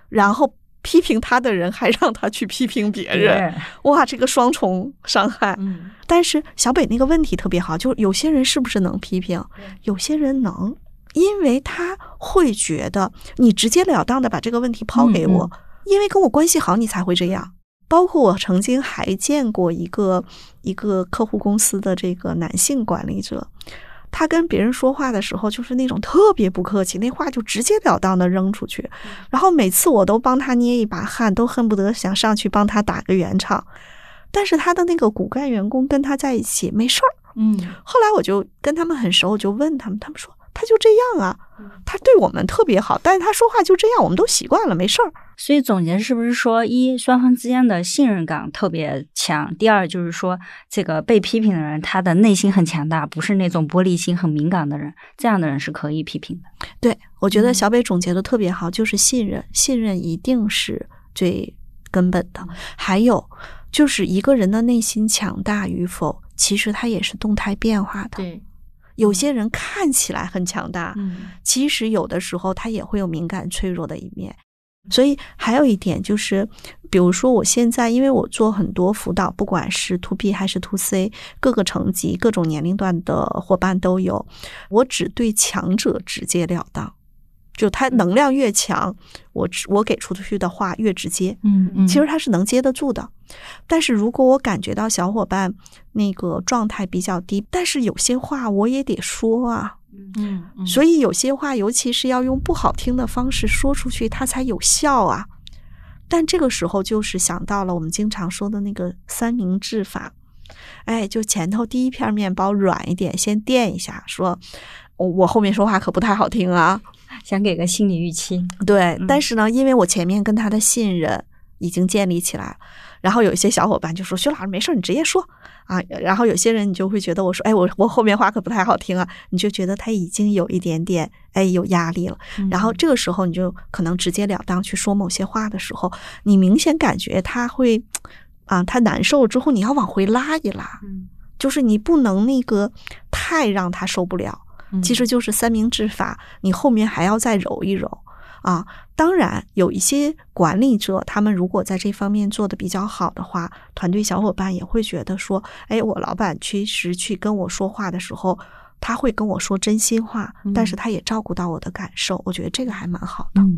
[SPEAKER 4] 然后批评她的人还让她去批评别人，哇，这个双重伤害。
[SPEAKER 3] 嗯
[SPEAKER 4] 但是小北那个问题特别好，就是有些人是不是能批评，有些人能，因为他会觉得你直截了当的把这个问题抛给我，
[SPEAKER 3] 嗯。
[SPEAKER 4] 因为跟我关系好，你才会这样。包括我曾经还见过一个一个客户公司的这个男性管理者，他跟别人说话的时候就是那种特别不客气，那话就直截了当的扔出去，然后每次我都帮他捏一把汗，都恨不得想上去帮他打个圆场。但是他的那个骨干员工跟他在一起没事儿，
[SPEAKER 3] 嗯。
[SPEAKER 4] 后来我就跟他们很熟，我就问他们，他们说他就这样啊，他对我们特别好，但是他说话就这样，我们都习惯了，没事儿。
[SPEAKER 3] 所以总结是不是说，一双方之间的信任感特别强；第二就是说，这个被批评的人他的内心很强大，不是那种玻璃心很敏感的人，这样的人是可以批评的。
[SPEAKER 4] 对我觉得
[SPEAKER 3] 嗯
[SPEAKER 4] 小北总结的特别好，就是信任，信任一定是最根本的。还有就是一个人的内心强大与否，其实他也是动态变化的。
[SPEAKER 3] 对，
[SPEAKER 4] 有些人看起来很强大，
[SPEAKER 3] 嗯。
[SPEAKER 4] 其实有的时候他也会有敏感脆弱的一面。所以还有一点就是，比如说我现在，因为我做很多辅导，不管是 to B 还是 to C，各个层级、各种年龄段的伙伴都有，我只对强者直截了当，就他能量越强，我我给出去的话越直接。
[SPEAKER 3] 嗯嗯
[SPEAKER 4] 其实他是能接得住的。但是如果我感觉到小伙伴那个状态比较低，但是有些话我也得说啊，
[SPEAKER 3] 嗯嗯
[SPEAKER 4] 所以有些话，尤其是要用不好听的方式说出去，它才有效啊。但这个时候就是想到了我们经常说的那个三明治法，哎，就前头第一片面包软一点，先垫一下，说我我后面说话可不太好听啊。
[SPEAKER 3] 想给个心理预期。
[SPEAKER 4] 对，
[SPEAKER 3] 嗯
[SPEAKER 4] 但是呢，因为我前面跟他的信任已经建立起来了，然后有一些小伙伴就说：“薛老师没事儿，你直接说啊。”然后有些人你就会觉得我说：“哎，我我后面话可不太好听啊。”你就觉得他已经有一点点哎有压力了。然后这个时候你就可能直截了当去说某些话的时候，你明显感觉他会啊，他难受之后，你要往回拉一拉，
[SPEAKER 3] 嗯
[SPEAKER 4] 就是你不能那个太让他受不了。
[SPEAKER 3] 嗯
[SPEAKER 4] 其实就是三明治法，你后面还要再揉一揉啊。当然，有一些管理者，他们如果在这方面做的比较好的话，团队小伙伴也会觉得说，哎，我老板其实去跟我说话的时候，他会跟我说真心话，但是他也照顾到我的感受，我觉得这个还蛮好的。
[SPEAKER 5] 嗯，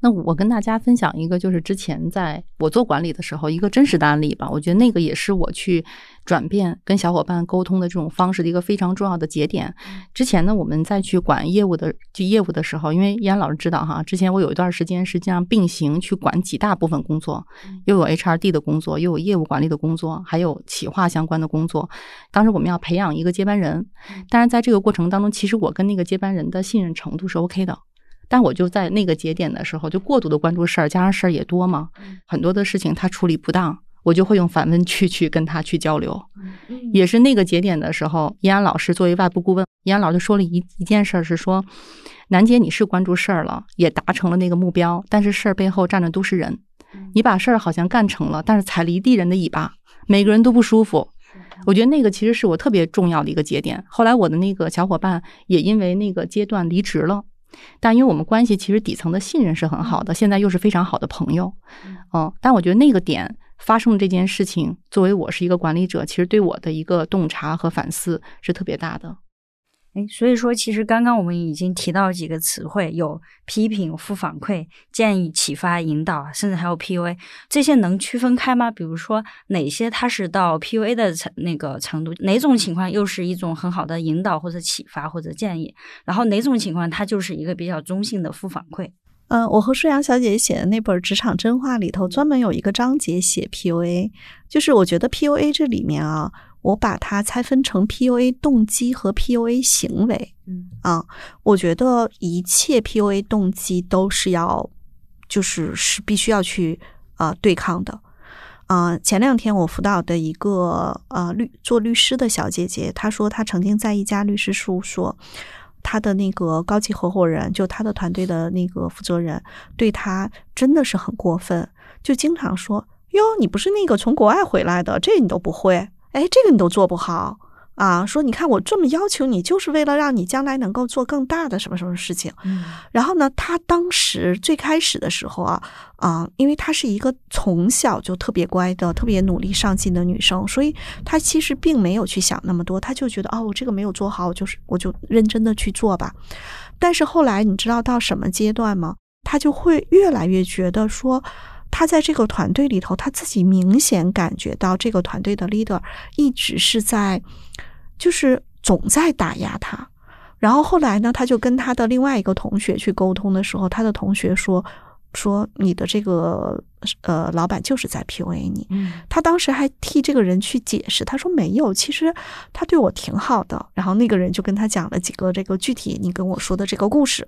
[SPEAKER 5] 那我跟大家分享一个，就是之前在我做管理的时候一个真实的案例吧。我觉得那个也是我去转变跟小伙伴沟通的这种方式的一个非常重要的节点。之前呢，我们在去管业务的就业务的时候，因为依然老师知道哈，之前我有一段时间实际上并行去管几大部分工作，又有 HRD 的工作，又有业务管理的工作，还有企划相关的工作。当时我们要培养一个接班人，但是在这个过程当中，其实我跟那个接班人的信任程度是 OK 的。但我就在那个节点的时候，就过度的关注事儿，加上事儿也多嘛，很多的事情他处理不当，我就会用反问句去跟他去交流。也是那个节点的时候，易安老师作为外部顾问，易安老师说了一一件事儿，是说，楠姐你是关注事儿了，也达成了那个目标，但是事儿背后站的都是人，你把事儿好像干成了，但是踩了一地人的尾巴，每个人都不舒服。我觉得那个其实是我特别重要的一个节点。后来我的那个小伙伴也因为那个阶段离职了，但因为我们关系其实底层的信任是很好的，现在又是非常好的朋友，嗯，但我觉得那个点发生这件事情，作为我是一个管理者，其实对我的一个洞察和反思是特别大的。
[SPEAKER 3] 哎，所以说，其实刚刚我们已经提到几个词汇，有批评、负反馈、建议、启发、引导，甚至还有 PUA，这些能区分开吗？比如说哪些它是到 PUA 的程那个程度，哪种情况又是一种很好的引导或者启发或者建议，然后哪种情况它就是一个比较中性的负反馈？
[SPEAKER 4] 嗯、我和舒阳小姐姐写的那本《职场真话》里头，专门有一个章节写 PUA，就是我觉得 PUA 这里面啊，我把它拆分成 PUA 动机和 PUA 行为。
[SPEAKER 3] 嗯
[SPEAKER 4] 啊，我觉得一切 PUA 动机都是要，就是是必须要去啊、呃对抗的。啊、前两天我辅导的一个呃律做律师的小姐姐，她说她曾经在一家律师事务所，他的那个高级合伙人，就他的团队的那个负责人，对他真的是很过分，就经常说：“哟，你不是那个从国外回来的，这你都不会，哎，这个你都做不好。”啊，说你看我这么要求你，就是为了让你将来能够做更大的什么什么事情。然后呢，他当时最开始的时候啊，啊，因为她是一个从小就特别乖的、特别努力上进的女生，所以她其实并没有去想那么多，她就觉得哦，我这个没有做好，我就是我就认真的去做吧。但是后来你知道到什么阶段吗？她就会越来越觉得说。他在这个团队里头，他自己明显感觉到这个团队的 leader 一直是在，就是总在打压他。然后后来呢，他就跟他的另外一个同学去沟通的时候，他的同学说。说你的这个呃老板就是在 PUA 你，嗯他当时还替这个人去解释，他说没有，其实他对我挺好的。然后那个人就跟他讲了几个这个具体你跟我说的这个故事。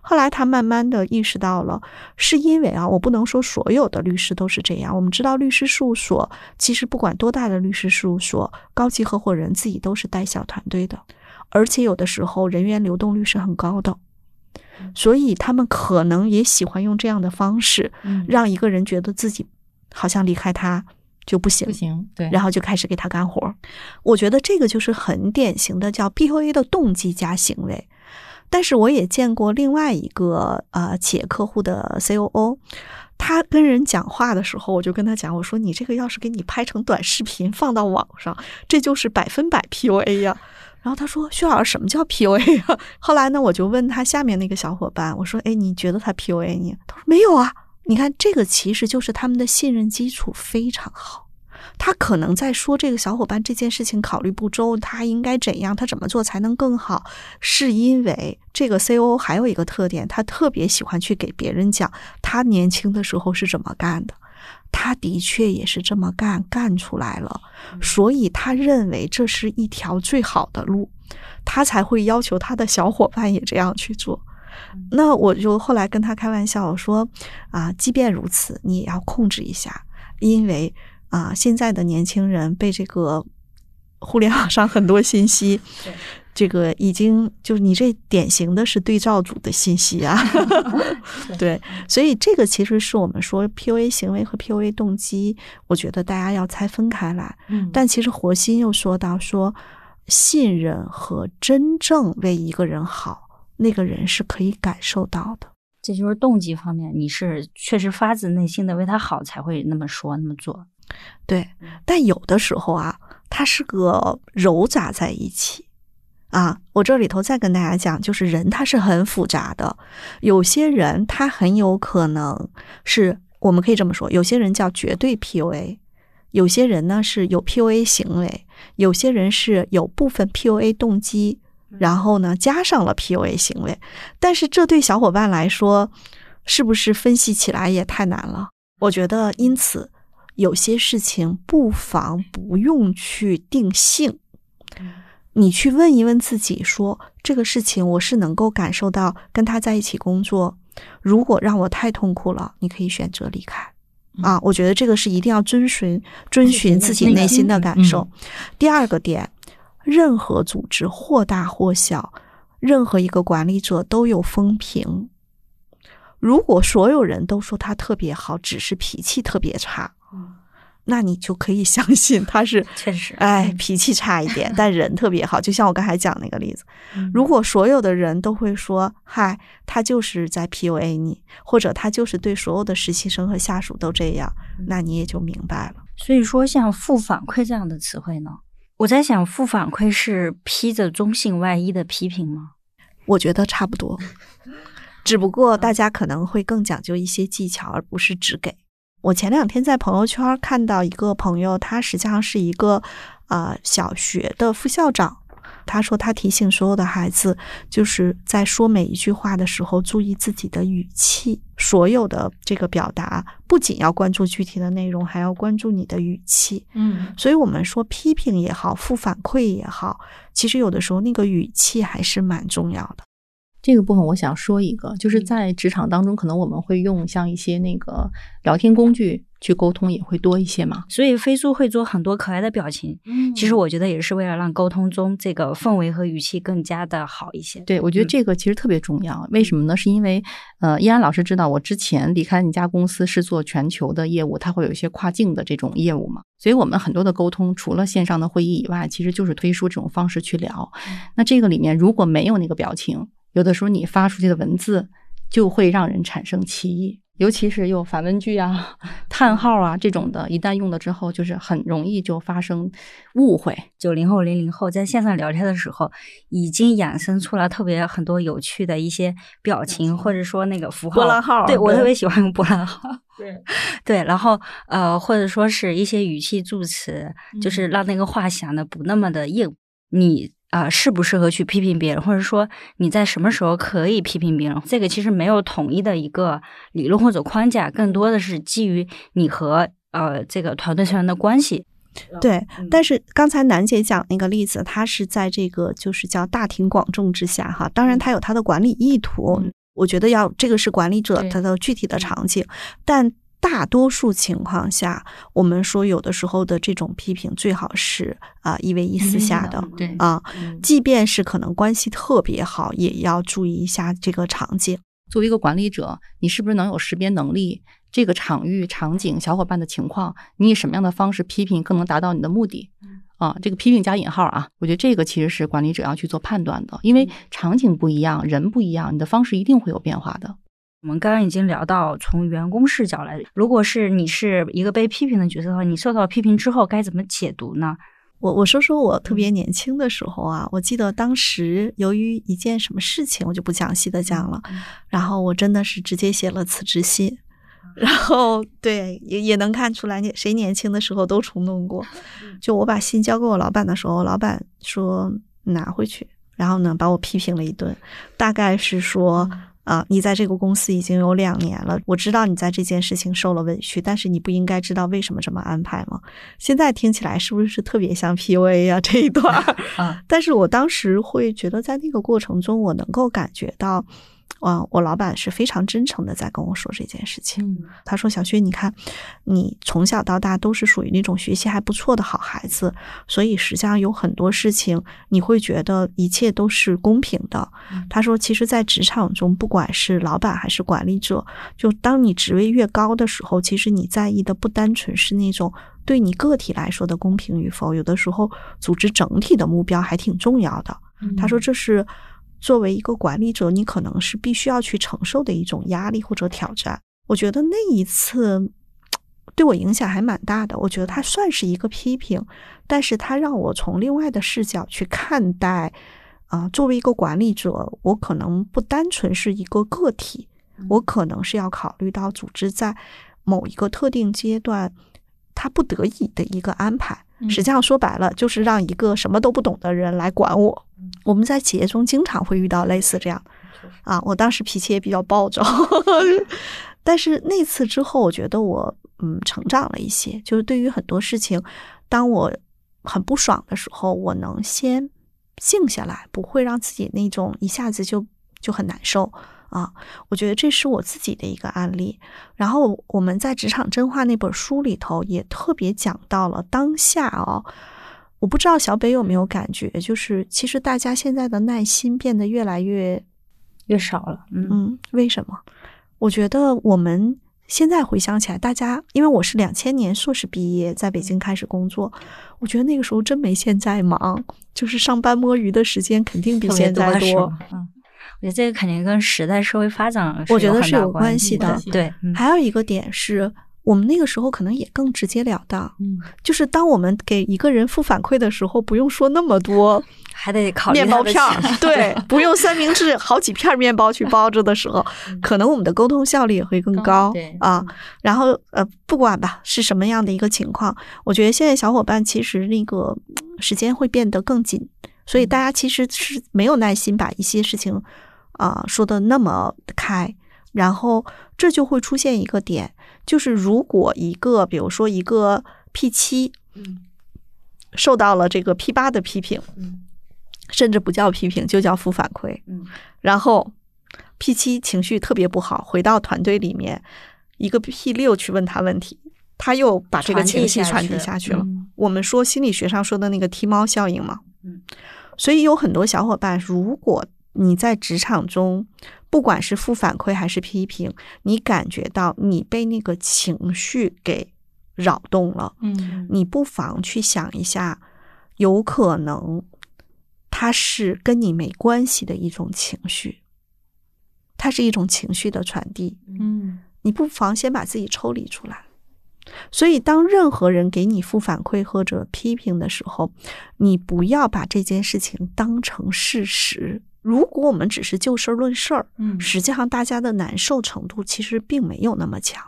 [SPEAKER 4] 后来他慢慢的意识到了，是因为啊，我不能说所有的律师都是这样。我们知道律师事务所其实不管多大的律师事务所，高级合伙人自己都是带小团队的，而且有的时候人员流动率是很高的。所以他们可能也喜欢用这样的方式，让一个人觉得自己好像离开他就不行，
[SPEAKER 5] 不行，对，
[SPEAKER 4] 然后就开始给他干活。我觉得这个就是很典型的叫 PUA 的动机加行为。但是我也见过另外一个呃企业客户的 COO，他跟人讲话的时候，我就跟他讲，我说你这个要是给你拍成短视频放到网上，这就是百分百 PUA 呀。然后他说：“薛老师，什么叫 PUA 啊？”后来呢，我就问他下面那个小伙伴，我说：“哎，你觉得他 PUA 你？”他说：“没有啊。”你看，这个其实就是他们的信任基础非常好。他可能在说这个小伙伴这件事情考虑不周，他应该怎样，他怎么做才能更好？是因为这个 COO 还有一个特点，他特别喜欢去给别人讲他年轻的时候是怎么干的。他的确也是这么干，干出来了，所以他认为这是一条最好的路，他才会要求他的小伙伴也这样去做。那我就后来跟他开玩笑，我说啊，即便如此，你也要控制一下，因为啊，现在的年轻人被这个互联网上很多信息。这个已经就是你这典型的是对照组的信息啊，对，所以这个其实是我们说 PUA 行为和 PUA 动机，我觉得大家要拆分开来。嗯，但其实活心又说到说，信任和真正为一个人好，那个人是可以感受到的。
[SPEAKER 3] 这就是动机方面，你是确实发自内心的为他好才会那么说那么做。
[SPEAKER 4] 对，但有的时候啊，它是个糅杂在一起。啊，我这里头再跟大家讲，就是人他是很复杂的，有些人他很有可能是我们可以这么说，有些人叫绝对 PUA，有些人呢是有 PUA 行为，有些人是有部分 PUA 动机，然后呢加上了 PUA 行为，但是这对小伙伴来说，是不是分析起来也太难了？我觉得，因此有些事情不妨不用去定性。你去问一问自己，说这个事情我是能够感受到跟他在一起工作，如果让我太痛苦了，你可以选择离开。啊，我觉得这个是一定要遵循遵循自己内心的感受。第二个点，任何组织或大或小，任何一个管理者都有风评。如果所有人都说他特别好，只是脾气特别差。那你就可以相信他是
[SPEAKER 3] 确实，
[SPEAKER 4] 哎，脾气差一点，但人特别好。就像我刚才讲那个例子，如果所有的人都会说，嗨，他就是在 PUA 你，或者他就是对所有的实习生和下属都这样，那你也就明白了。
[SPEAKER 3] 所以说，像负反馈这样的词汇呢，我在想，负反馈是披着中性外衣的批评吗？
[SPEAKER 4] 我觉得差不多，只不过大家可能会更讲究一些技巧，而不是只给。我前两天在朋友圈看到一个朋友，他实际上是一个呃小学的副校长。他说他提醒所有的孩子，就是在说每一句话的时候，注意自己的语气。所有的这个表达，不仅要关注具体的内容，还要关注你的语气。嗯，所以我们说批评也好，负反馈也好，其实有的时候那个语气还是蛮重要的。
[SPEAKER 5] 这个部分我想说一个，就是在职场当中，可能我们会用像一些那个聊天工具去沟通也会多一些嘛。
[SPEAKER 3] 所以飞书会做很多可爱的表情，
[SPEAKER 5] 嗯
[SPEAKER 3] 其实我觉得也是为了让沟通中这个氛围和语气更加的好一些。
[SPEAKER 5] 对，我觉得
[SPEAKER 3] 嗯
[SPEAKER 5] 这个其实特别重要。为什么呢？是因为呃，依安老师知道我之前离开那家公司是做全球的业务，它会有一些跨境的这种业务嘛，所以我们很多的沟通除了线上的会议以外，其实就是推书这种方式去聊。那这个里面如果没有那个表情，有的时候你发出去的文字就会让人产生歧义。尤其是有反问句啊、叹号啊这种的，一旦用了之后，就是很容易就发生误会。
[SPEAKER 3] 九零后、零零后在线上聊天的时候，已经衍生出了特别很多有趣的一些表情，或者说那个符号。
[SPEAKER 4] 波浪号
[SPEAKER 3] 对我特别喜欢用波浪号。
[SPEAKER 4] 对
[SPEAKER 3] 对，然后呃，或者说是一些语气助词，就是让那个话显得不那么的硬。你啊、呃适不适合去批评别人，或者说你在什么时候可以批评别人？这个其实没有统一的一个理论或者框架，更多的是基于你和呃这个团队成员的关系。
[SPEAKER 4] 对，
[SPEAKER 3] 嗯。
[SPEAKER 4] 但是刚才楠姐讲那个例子，它是在这个就是叫大庭广众之下哈，当然它有它的管理意图，
[SPEAKER 5] 嗯。
[SPEAKER 4] 我觉得要这个是管理者
[SPEAKER 5] 对
[SPEAKER 4] 他的具体的场景，但大多数情况下，我们说有的时候的这种批评最好是啊、一为一私下的
[SPEAKER 5] 对
[SPEAKER 4] 啊，
[SPEAKER 5] 嗯
[SPEAKER 4] 即便是可能关系特别好，也要注意一下这个场景。
[SPEAKER 5] 作为一个管理者，你是不是能有识别能力？这个场域、场景、小伙伴的情况，你以什么样的方式批评更能达到你的目的？啊，这个批评加引号啊，我觉得这个其实是管理者要去做判断的，因为场景不一样，人不一样，你的方式一定会有变化的。
[SPEAKER 3] 我们刚刚已经聊到从员工视角来，如果是你是一个被批评的角色的话，你受到批评之后该怎么解读呢？
[SPEAKER 4] 我我说说我特别年轻的时候啊，我记得当时由于一件什么事情，我就不详细的讲了，然后我真的是直接写了辞职信，然后对也也能看出来，谁年轻的时候都冲动过。就我把信交给我老板的时候，老板说拿回去，然后呢把我批评了一顿，大概是说。啊，你在这个公司已经有两年了，我知道你在这件事情受了委屈，但是你不应该知道为什么这么安排吗？现在听起来是不是特别像 PUA 呀、这一段儿？
[SPEAKER 3] 啊，
[SPEAKER 4] 但是我当时会觉得，在那个过程中，我能够感觉到，啊、我老板是非常真诚的在跟我说这件事情。
[SPEAKER 5] 嗯
[SPEAKER 4] 他说：“小薛，你看，你从小到大都是属于那种学习还不错的好孩子，所以实际上有很多事情你会觉得一切都是公平的。他说，其实，在职场中，不管是老板还是管理者，就当你职位越高的时候，其实你在意的不单纯是那种对你个体来说的公平与否，有的时候组织整体的目标还挺重要的。他说，这是作为一个管理者，你可能是必须要去承受的一种压力或者挑战。我觉得那一次对我影响还蛮大的。我觉得它算是一个批评，但是它让我从另外的视角去看待。啊、作为一个管理者，我可能不单纯是一个个体，我可能是要考虑到组织在某一个特定阶段，他不得已的一个安排。实际上说白了，就是让一个什么都不懂的人来管我。我们在企业中经常会遇到类似这样啊，我当时脾气也比较暴躁，但是那次之后，我觉得我嗯成长了一些，就是对于很多事情，当我很不爽的时候，我能先静下来，不会让自己那种一下子就就很难受啊。我觉得这是我自己的一个案例。然后我们在《职场真话》那本书里头也特别讲到了当下哦。我不知道小北有没有感觉，就是其实大家现在的耐心变得越来越
[SPEAKER 3] 越少了，嗯
[SPEAKER 4] 嗯，为什么？我觉得我们现在回想起来，大家因为我是两千年硕士毕业，在北京开始工作，我觉得那个时候真没现在忙，就是上班摸鱼的时间肯定比现在多
[SPEAKER 3] 我觉得这个肯定跟时代社会发展
[SPEAKER 4] 我觉得是有关系的
[SPEAKER 3] 对，嗯
[SPEAKER 4] 还有一个点是。我们那个时候可能也更直截了当，
[SPEAKER 5] 嗯，
[SPEAKER 4] 就是当我们给一个人负反馈的时候，不用说那么多
[SPEAKER 3] 还得考虑
[SPEAKER 4] 面包片儿，对，不用三明治好几片面包去包着的时候，可能我们的沟通效率也会更高
[SPEAKER 5] 对
[SPEAKER 4] 啊。然后呃，不管吧是什么样的一个情况，我觉得现在小伙伴其实那个嗯时间会变得更紧，所以大家其实是没有耐心把一些事情啊、说的那么开。然后这就会出现一个点，就是如果一个，比如说一个 P 七，受到了这个 P 八的批评，甚至不叫批评，就叫负反馈。
[SPEAKER 3] 嗯，
[SPEAKER 4] 然后 P 七情绪特别不好，回到团队里面，一个 P 六去问他问题，他又把这个情绪传递下去了。
[SPEAKER 5] 嗯
[SPEAKER 4] 我们说心理学上说的那个踢猫效应嘛，
[SPEAKER 3] 嗯，
[SPEAKER 4] 所以有很多小伙伴，如果你在职场中，不管是负反馈还是批评，你感觉到你被那个情绪给扰动了，
[SPEAKER 5] 嗯。
[SPEAKER 4] 你不妨去想一下，有可能它是跟你没关系的一种情绪，它是一种情绪的传递，
[SPEAKER 5] 嗯。
[SPEAKER 4] 你不妨先把自己抽离出来。所以，当任何人给你负反馈或者批评的时候，你不要把这件事情当成事实。如果我们只是就事儿论事儿，
[SPEAKER 5] 嗯
[SPEAKER 4] 实际上大家的难受程度其实并没有那么强。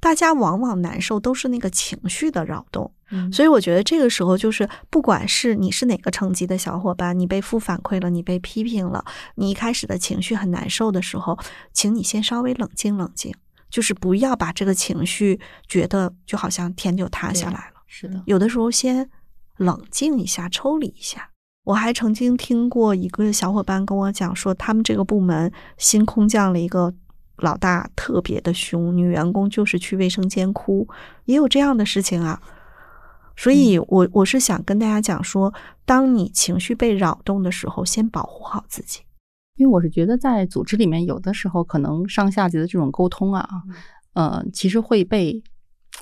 [SPEAKER 4] 大家往往难受都是那个情绪的扰动，
[SPEAKER 5] 嗯
[SPEAKER 4] 所以我觉得这个时候就是，不管是你是哪个层级的小伙伴，你被负反馈了，你被批评了，你一开始的情绪很难受的时候，请你先稍微冷静冷静，就是不要把这个情绪觉得就好像天就塌下来了。
[SPEAKER 5] 是的，
[SPEAKER 4] 有的时候先冷静一下，抽离一下。我还曾经听过一个小伙伴跟我讲说，他们这个部门新空降了一个老大，特别的凶，女员工就是去卫生间哭，也有这样的事情啊。所以我我是想跟大家讲说，当你情绪被扰动的时候，先保护好自己。
[SPEAKER 5] 因为我是觉得在组织里面，有的时候可能上下级的这种沟通啊，呃，其实会被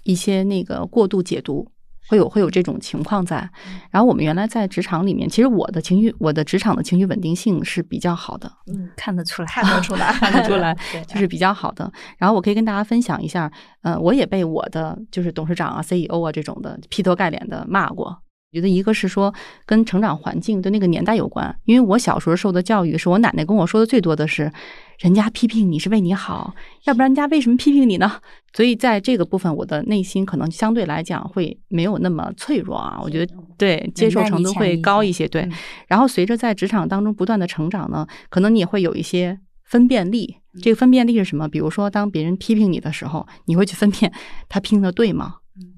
[SPEAKER 5] 一些那个过度解读。会有会有这种情况在，然后我们原来在职场里面，其实我的情绪，我的职场的情绪稳定性是比较好的，
[SPEAKER 3] 嗯，看得出来，
[SPEAKER 4] 看得出来
[SPEAKER 5] 看得出来，就是比较好的。然后我可以跟大家分享一下，呃，我也被我的就是董事长啊、CEO 啊这种的劈头盖脸的骂过。觉得一个是说跟成长环境对那个年代有关，因为我小时候受的教育是我奶奶跟我说的最多的是，人家批评你是为你好，要不然人家为什么批评你呢？所以在这个部分，我的内心可能相对来讲会没有那么脆弱啊，我觉得对接受程度会高一些。对，
[SPEAKER 3] 嗯
[SPEAKER 5] 然后随着在职场当中不断的成长呢，可能你也会有一些分辨力。这个分辨力是什么？比如说，当别人批评你的时候，你会去分辨他批评的对吗？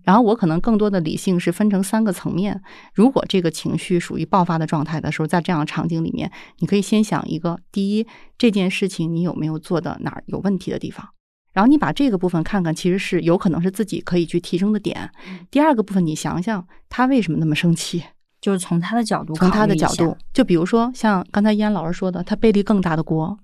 [SPEAKER 5] 然后我可能更多的理性是分成三个层面。如果这个情绪属于爆发的状态的时候，在这样的场景里面，你可以先想一个：第一，这件事情你有没有做的哪儿有问题的地方？然后你把这个部分看看，其实是有可能是自己可以去提升的点。第二个部分，你想想他为什么那么生气？
[SPEAKER 3] 就是从他的角度，
[SPEAKER 5] 从他的角度，，就比如说像刚才依安老师说的，他背了更大的锅。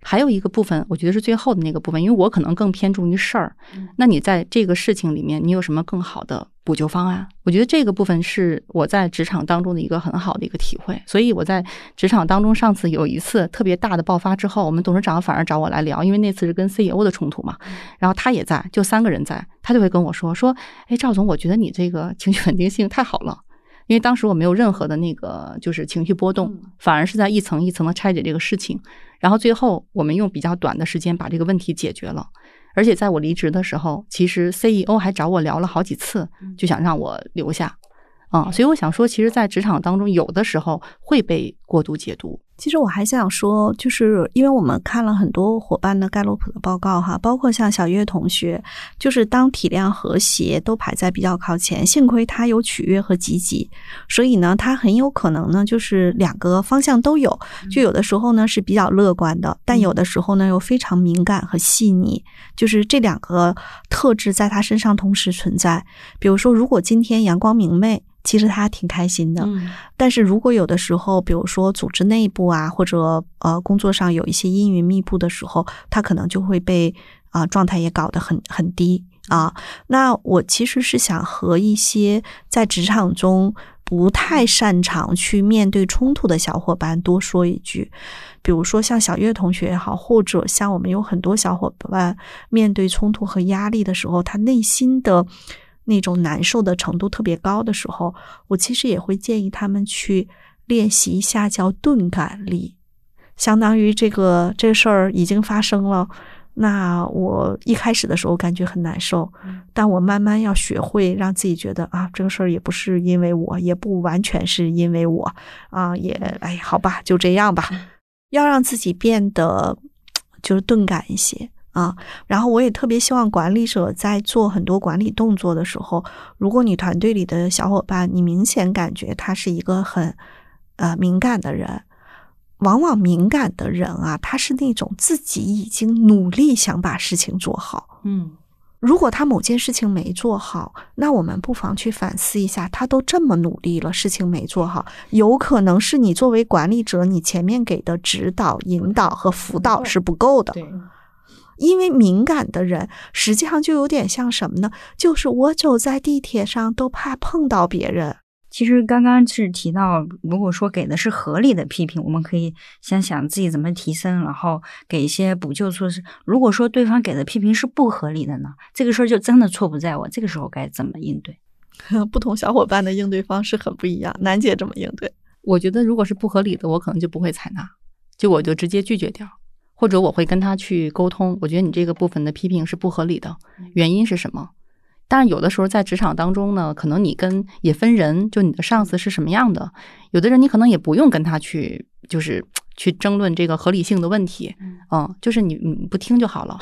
[SPEAKER 5] 还有一个部分，我觉得是最后的那个部分，因为我可能更偏重于事儿。那你在这个事情里面，你有什么更好的补救方案？我觉得这个部分是我在职场当中的一个很好的一个体会。所以我在职场当中，上次有一次特别大的爆发之后，我们董事长反而找我来聊，因为那次是跟 CEO 的冲突嘛，然后他也在，就三个人在，他就会跟我说说，哎，赵总，我觉得你这个情绪稳定性太好了。因为当时我没有任何的那个就是情绪波动，反而是在一层一层的拆解这个事情，然后最后我们用比较短的时间把这个问题解决了。而且在我离职的时候，其实 CEO 还找我聊了好几次，就想让我留下。啊、所以我想说，其实，在职场当中，有的时候会被过度解读。
[SPEAKER 4] 其实我还想说，就是因为我们看了很多伙伴的盖洛普的报告哈，包括像小月同学，就是当体量和谐都排在比较靠前，幸亏他有取悦和积极，所以呢，他很有可能呢就是两个方向都有，就有的时候呢是比较乐观的，但有的时候呢又非常敏感和细腻，就是这两个特质在他身上同时存在。比如说，如果今天阳光明媚。其实他挺开心的，
[SPEAKER 5] 嗯
[SPEAKER 4] 但是如果有的时候，比如说组织内部啊，或者呃工作上有一些阴云密布的时候，他可能就会被啊、状态也搞得很很低啊。那我其实是想和一些在职场中不太擅长去面对冲突的小伙伴多说一句，比如说像小月同学也好，或者像我们有很多小伙伴面对冲突和压力的时候，他内心的。那种难受的程度特别高的时候，我其实也会建议他们去练习一下叫钝感力，相当于这个这个事儿已经发生了。那我一开始的时候感觉很难受，但我慢慢要学会让自己觉得啊，这个事儿也不是因为我，也不完全是因为我啊，也哎，好吧，就这样吧。要让自己变得就是钝感一些啊。然后我也特别希望管理者在做很多管理动作的时候，如果你团队里的小伙伴，你明显感觉他是一个很呃敏感的人，往往敏感的人啊，他是那种自己已经努力想把事情做好，
[SPEAKER 5] 嗯
[SPEAKER 4] 如果他某件事情没做好，那我们不妨去反思一下，他都这么努力了，事情没做好，有可能是你作为管理者，你前面给的指导、引导和辅导是不够的。因为敏感的人，实际上就有点像什么呢？就是我走在地铁上都怕碰到别人。
[SPEAKER 3] 其实刚刚是提到，如果说给的是合理的批评，我们可以先想自己怎么提升，然后给一些补救措施。如果说对方给的批评是不合理的呢，这个事儿就真的错不在我。这个时候该怎么应对？
[SPEAKER 4] 不同小伙伴的应对方式很不一样。楠姐怎么应对？
[SPEAKER 5] 我觉得如果是不合理的，我可能就不会采纳，就我就直接拒绝掉，或者我会跟他去沟通。我觉得你这个部分的批评是不合理的，原因是什么？但是有的时候在职场当中呢，可能你跟也分人，就你的上司是什么样的，有的人你可能也不用跟他去，就是去争论这个合理性的问题，嗯，就是你你不听就好了。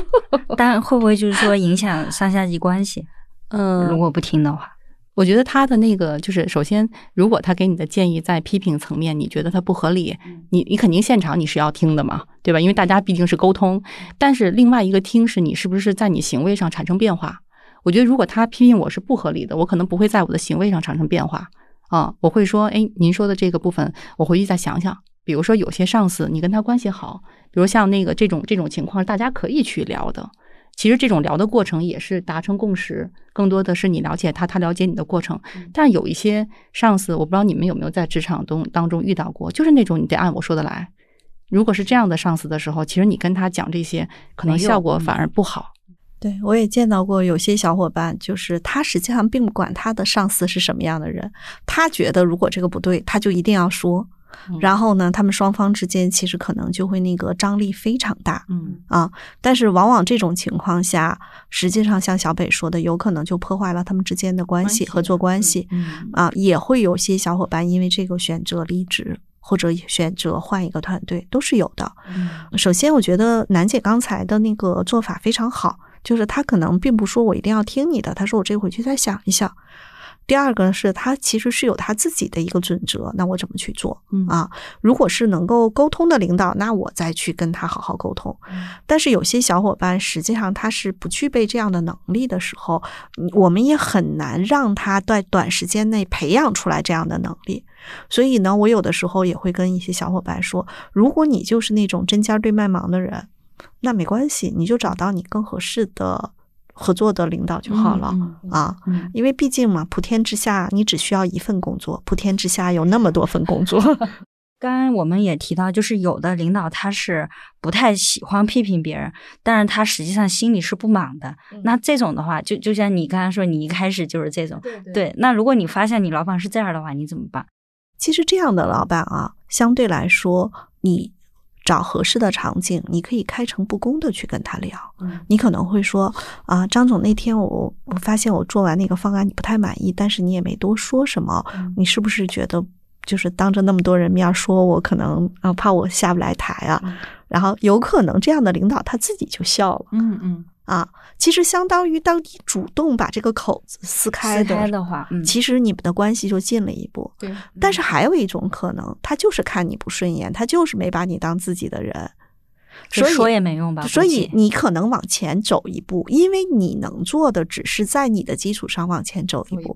[SPEAKER 3] 但会不会就是说影响上下级关系？
[SPEAKER 5] 嗯，
[SPEAKER 3] 如果不听的话，
[SPEAKER 5] 我觉得他的那个就是，首先，如果他给你的建议在批评层面，你觉得他不合理，你你肯定现场你是要听的嘛，对吧？因为大家毕竟是沟通。但是另外一个听是你是不是在你行为上产生变化？我觉得，如果他批评我是不合理的，我可能不会在我的行为上产生变化啊。我会说，哎，您说的这个部分，我回去再想想。比如说，有些上司你跟他关系好，比如像那个这种这种情况，大家可以去聊的。其实这种聊的过程也是达成共识，更多的是你了解他，他了解你的过程。但有一些上司，我不知道你们有没有在职场中当中遇到过，就是那种你得按我说的来。如果是这样的上司的时候，其实你跟他讲这些，可能效果反而不好。
[SPEAKER 4] 对，我也见到过有些小伙伴，就是他实际上并不管他的上司是什么样的人，他觉得如果这个不对，他就一定要说。然后呢，他们双方之间其实可能就会那个张力非常大，
[SPEAKER 3] 嗯
[SPEAKER 4] 啊，但是往往这种情况下，实际上像小北说的，有可能就破坏了他们之间的关系、合作关系，啊，也会有些小伙伴因为这个选择离职或者选择换一个团队，都是有的。首先，我觉得楠姐刚才的那个做法非常好。就是她可能并不说我一定要听你的，她说我这回去再想一想。第二个是他其实是有他自己的一个准则，那我怎么去做啊？如果是能够沟通的领导，那我再去跟他好好沟通。但是有些小伙伴实际上他是不具备这样的能力的时候，我们也很难让他在短时间内培养出来这样的能力。所以呢，我有的时候也会跟一些小伙伴说，如果你就是那种针尖对麦芒的人。那没关系，你就找到你更合适的合作的领导就好了啊。因为毕竟嘛，普天之下你只需要一份工作，普天之下有那么多份工作。
[SPEAKER 3] 刚刚我们也提到，就是有的领导他是不太喜欢批评别人，但是他实际上心里是不满的。那这种的话，就就像你刚才说，你一开始就是这种。对，那如果你发现你老板是这样的话，你怎么办？
[SPEAKER 4] 其实这样的老板啊，相对来说你。找合适的场景，你可以开诚布公的去跟他聊。你可能会说啊，张总，那天我我发现我做完那个方案你不太满意，但是你也没多说什么，你是不是觉得就是当着那么多人面说我，可能啊怕我下不来台啊？然后有可能这样的领导他自己就笑了。
[SPEAKER 3] 嗯嗯。
[SPEAKER 4] 啊，其实相当于当你主动把这个口子撕开
[SPEAKER 3] 的话，
[SPEAKER 4] 其实你们的关系就近了一步。
[SPEAKER 3] 对，
[SPEAKER 4] 但是还有一种可能，他就是看你不顺眼，他就是没把你当自己的人，所以
[SPEAKER 3] 说也没用吧。
[SPEAKER 4] 所以你可能往前走一步，因为你能做的只是在你的基础上往前走一步。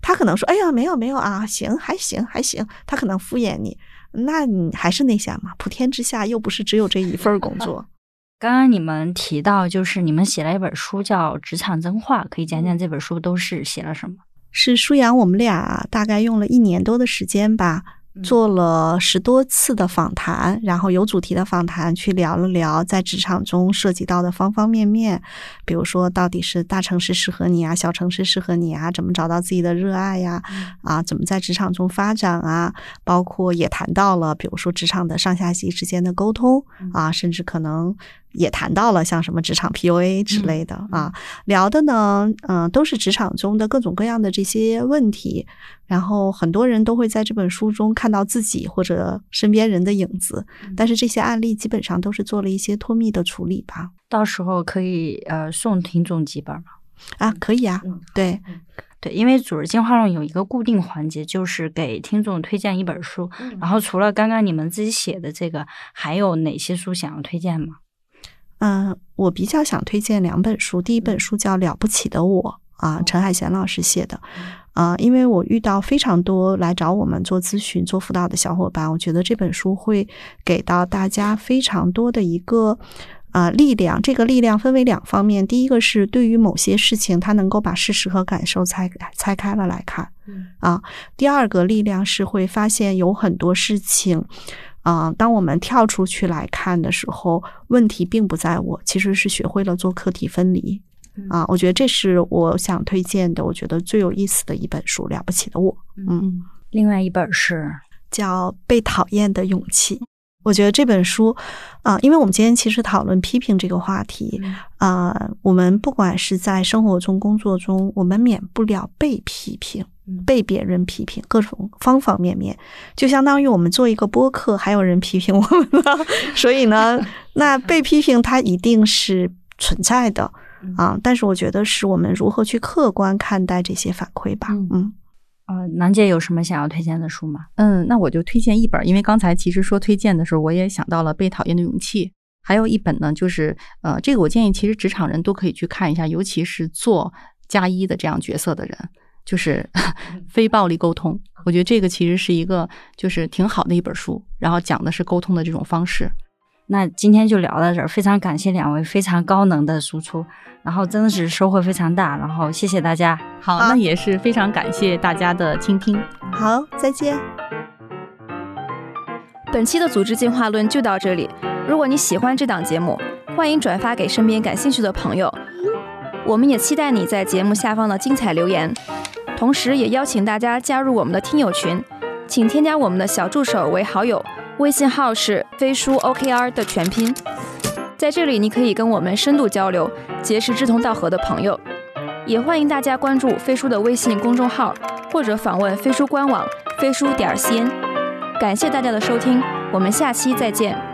[SPEAKER 4] 他可能说：“哎呀，没有没有啊，行还行还行。”他可能敷衍你，那你还是那些嘛，普天之下又不是只有这一份工作。
[SPEAKER 3] 刚刚你们提到，就是你们写了一本书叫《职场真话》，可以讲讲这本书都是写了什么？
[SPEAKER 4] 是舒阳，我们俩大概用了一年多的时间吧。做了十多次的访谈，然后有主题的访谈，去聊了聊在职场中涉及到的方方面面，比如说到底是大城市适合你啊，小城市适合你啊，怎么找到自己的热爱呀？啊，怎么在职场中发展啊？包括也谈到了，比如说职场的上下级之间的沟通啊，甚至可能。也谈到了像什么职场 PUA 之类的啊，聊的呢，嗯，都是职场中的各种各样的这些问题，然后很多人都会在这本书中看到自己或者身边人的影子，但是这些案例基本上都是做了一些脱密的处理吧。
[SPEAKER 3] 到时候可以呃送听众几本吗？
[SPEAKER 4] 啊，可以啊，对
[SPEAKER 3] 对，因为组织进化论有一个固定环节，就是给听众推荐一本书，然后除了刚刚你们自己写的这个，还有哪些书想要推荐吗？
[SPEAKER 4] 嗯，我比较想推荐两本书，第一本书叫《了不起的我》啊，陈海贤老师写的。啊，因为我遇到非常多来找我们做咨询、做辅导的小伙伴，我觉得这本书会给到大家非常多的一个啊力量。这个力量分为两方面，第一个是对于某些事情，他能够把事实和感受拆拆开了来看，啊，第二个力量是会发现有很多事情，啊，当我们跳出去来看的时候，问题并不在我，其实是学会了做课题分离。啊，我觉得这是我想推荐的，我觉得最有意思的一本书，《了不起的我》。嗯，
[SPEAKER 3] 另外一本是
[SPEAKER 4] 叫《被讨厌的勇气》。我觉得这本书啊，因为我们今天其实讨论批评这个话题啊，我们不管是在生活中、工作中，我们免不了被批评、被别人批评，各种方方面面，就相当于我们做一个播客，还有人批评我们了。所以呢，那被批评它一定是存在的。啊，但是我觉得是我们如何去客观看待这些反馈吧。嗯，
[SPEAKER 3] 呃，楠姐有什么想要推荐的书吗？
[SPEAKER 5] 嗯，那我就推荐一本，因为刚才其实说推荐的时候，我也想到了《被讨厌的勇气》，还有一本呢，就是呃，这个我建议其实职场人都可以去看一下，尤其是做加一的这样角色的人，就是 非暴力沟通。我觉得这个其实是一个就是挺好的一本书，然后讲的是沟通的这种方式。
[SPEAKER 3] 那今天就聊到这儿，非常感谢两位非常高能的输出，然后真的是收获非常大，然后谢谢大家。
[SPEAKER 5] 好，那也是非常感谢大家的倾听。
[SPEAKER 4] 好，再见。
[SPEAKER 2] 本期的组织进化论就到这里。如果你喜欢这档节目，欢迎转发给身边感兴趣的朋友。我们也期待你在节目下方的精彩留言，同时也邀请大家加入我们的听友群，请添加我们的小助手为好友。微信号是飞书 OKR 的全拼，在这里你可以跟我们深度交流，结识志同道合的朋友。也欢迎大家关注飞书的微信公众号，或者访问飞书官网飞书点 cn。感谢大家的收听，我们下期再见。